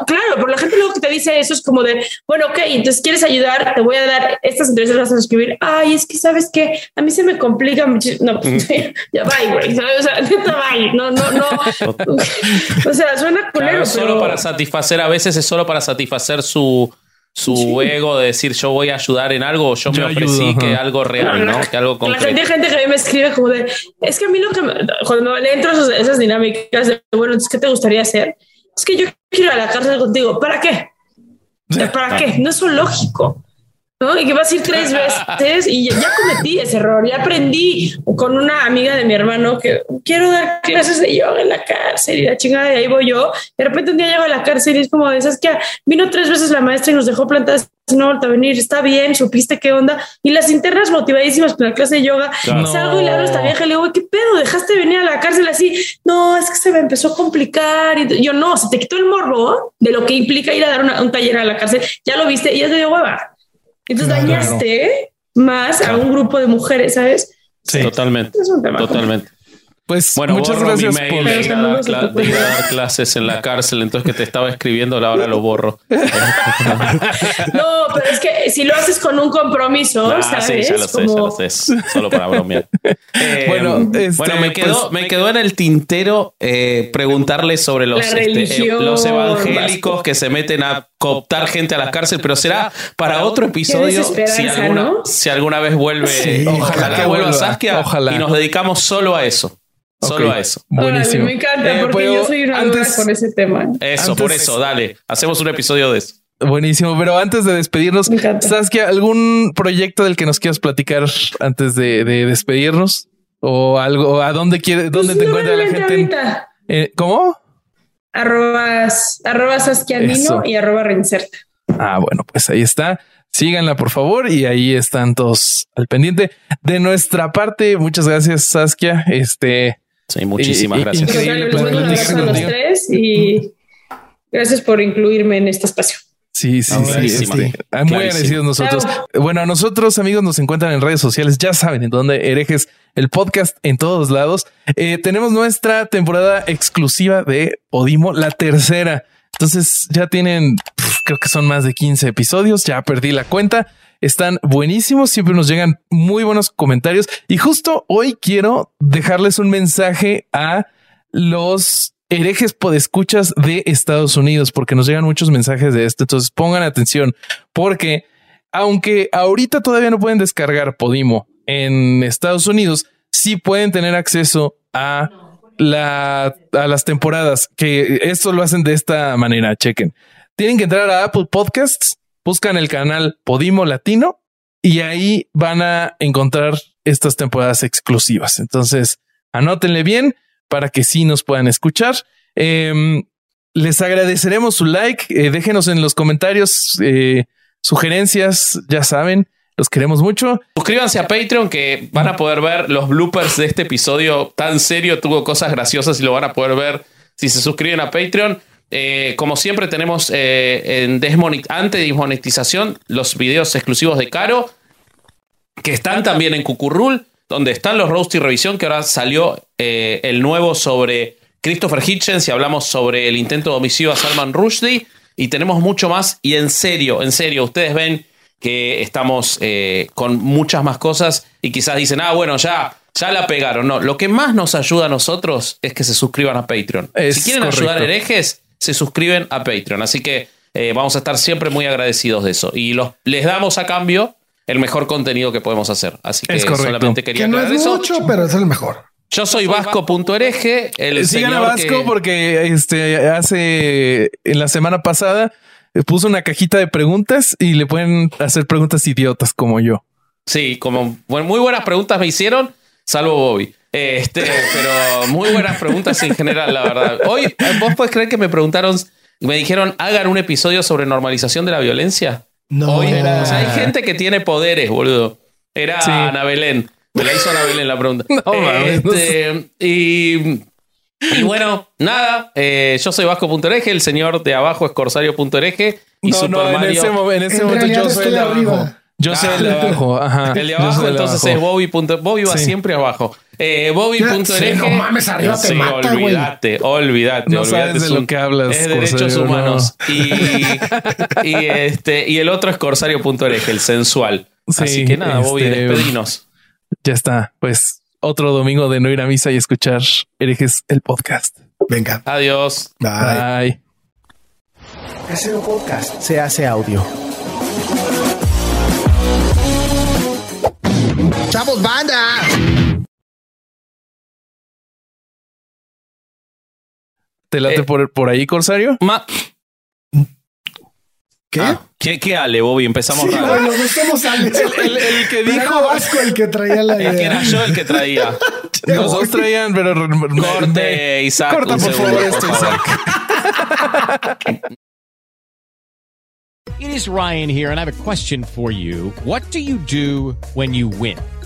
claro, pero la gente luego que te dice eso es como de, bueno, ok, entonces quieres ayudar, te voy a dar estas entrevistas, vas a escribir. Ay, es que sabes que a mí se me complica mucho. No, pues, <laughs> ya va, güey. O sea. No, no, no. <laughs> o sea, suena culero. solo para satisfacer, a veces es solo para satisfacer su su ego de decir yo voy a ayudar en algo o yo, me ofrecí que algo real, ¿no? Que algo concreto. La gente, que a mí me escribe como de, es que a mí lo que, cuando le entro esas, esas dinámicas de, bueno, ¿qué te gustaría hacer? Es que yo quiero ir a la cárcel contigo. ¿Para qué? ¿Para qué? No es lógico. ¿No? Y que vas a ir tres veces y ya, cometí ese error, ya aprendí con una amiga de mi hermano que quiero dar clases de yoga en la cárcel y la chingada de ahí voy yo. De repente un día llego a la cárcel y es como de esas que vino tres veces la maestra y nos dejó plantadas no vuelta a venir, está bien, supiste qué onda. Y las internas motivadísimas con la clase de yoga. Salgo y le hablo a esta vieja y le digo, ¿qué pedo? ¿Dejaste venir a la cárcel así? No, es que se me empezó a complicar. Y yo no, se te quitó el morbo de lo que implica ir a dar un taller a la cárcel. Ya lo viste y ya te dio hueva. Entonces dañaste más a un grupo de mujeres, ¿sabes? Sí, totalmente. totalmente. Pues bueno, muchas gracias por de dar clases en la cárcel, entonces que te estaba escribiendo, ahora lo borro. <laughs> no, pero es que si lo haces con un compromiso, ah, ¿sabes? Sí, ya lo sé, ya lo sé. Solo para bromear. <laughs> Eh, bueno, este, bueno, me quedó, pues, me quedó en el tintero eh, preguntarle sobre los, este, los evangélicos que se meten a cooptar gente a la cárcel, pero será para otro episodio si alguna, si alguna vez vuelve. ojalá, que vuelva Saskia y nos dedicamos solo a eso. Solo a eso. Buenísimo. me encanta eh, porque yo soy una antes, con ese tema. Eso, por eso, dale. Hacemos un episodio de eso. Buenísimo, pero antes de despedirnos, ¿sabes que algún proyecto del que nos quieras platicar antes de, despedirnos? ¿O algo? ¿A dónde quiere, dónde pues te encuentra la gente? Eh, ¿Cómo? Arrobas, arroba Saskianino y arroba Reinserta. Ah, bueno, pues ahí está. Síganla, por favor, y ahí están todos al pendiente. De nuestra parte, muchas gracias, Saskia. Este, Sí, muchísimas gracias. y gracias por incluirme en este espacio. Sí, sí, sí. Muy agradecidos nosotros. Bueno, a nosotros, amigos, nos encuentran en redes sociales. Ya saben en dónde herejes el podcast en todos lados. Eh, tenemos nuestra temporada exclusiva de Podimo, la tercera. Entonces ya tienen, creo que son más de 15 episodios. Ya perdí la cuenta. Están buenísimos, siempre nos llegan muy buenos comentarios y justo hoy quiero dejarles un mensaje a los herejes podescuchas de Estados Unidos, porque nos llegan muchos mensajes de esto. Entonces pongan atención, porque aunque ahorita todavía no pueden descargar Podimo en Estados Unidos, sí pueden tener acceso a la, a las temporadas que esto lo hacen de esta manera. Chequen. Tienen que entrar a Apple Podcasts, buscan el canal Podimo Latino y ahí van a encontrar estas temporadas exclusivas. Entonces, anótenle bien para que sí nos puedan escuchar. Em, les agradeceremos su like. Eh, déjenos en los comentarios eh, sugerencias. Ya saben, los queremos mucho. Suscríbanse a Patreon que van a poder ver los bloopers de este episodio tan serio. Tuvo cosas graciosas y lo van a poder ver si se suscriben a Patreon. Eh, como siempre tenemos en antes de desmonetización los videos exclusivos de Caro que están también en Cucurrul donde están los Roasty Revisión, que ahora salió eh, el nuevo sobre Christopher Hitchens y hablamos sobre el intento de homicidio a Salman Rushdie. Y tenemos mucho más. Y en serio, en serio, ustedes ven que estamos eh, con muchas más cosas y quizás dicen, ah, bueno, ya, ya la pegaron. No, lo que más nos ayuda a nosotros es que se suscriban a Patreon. si quieren ayudar a herejes, se suscriben a Patreon. Así que eh, vamos a estar siempre muy agradecidos de eso. Y los, les damos a cambio el mejor contenido que podemos hacer. Así que solamente quería que no es mucho, pero es el mejor. Yo soy vasco.ereje. El Sigan a Vasco porque este hace en la semana pasada puso una cajita de preguntas y le pueden hacer preguntas idiotas como yo. Sí, como muy buenas preguntas me hicieron, salvo Bobby. Este, pero muy buenas preguntas en general, la verdad. Hoy, ¿vos podés creer que me preguntaron, me dijeron, hagan un episodio sobre normalización de la violencia? No. era... o sea, hay gente que tiene poderes, boludo. Era Ana Belén. Me la hizo Ana Belén la pregunta. <laughs> Este, y, y, bueno, nada. Eh, yo soy Vasco.ereje, el señor de abajo es Corsario.ereje. Y Super Mario. En ese, en ese momento yo soy el de abajo. Yo soy el de ah. abajo. Ajá. El de abajo, entonces es Bobby. Bobby va siempre abajo. Eh, Bobby.ereje. no mames, arriba te mata, Olvídate, olvídate. No sabes de lo que hablas. Es de derechos humanos. <laughs> Y, y, este, y el otro es Corsario.ereje, el sensual. Así que nada, Bobby, este, despedinos. Ya está. Pues otro domingo de no ir a misa y escuchar herejes el podcast. Venga. Adiós. Bye. Bye. podcast se hace audio. ¡Chavos, banda! ¿Te late eh, por, por ahí, Corsario? ¿Qué? Ah, ¿Qué? ¿Qué Ale, Bobby? Empezamos sí, raro. Bueno, estamos Ale. <laughs> El, el, que dijo. Vasco el que traía la idea. Es que era yo el que traía. <laughs> Los dos traían, pero. Corte, Isaac. Corta, por favor, esto, Isaac. It is Ryan here, and I have a question for you. What do you do when you win?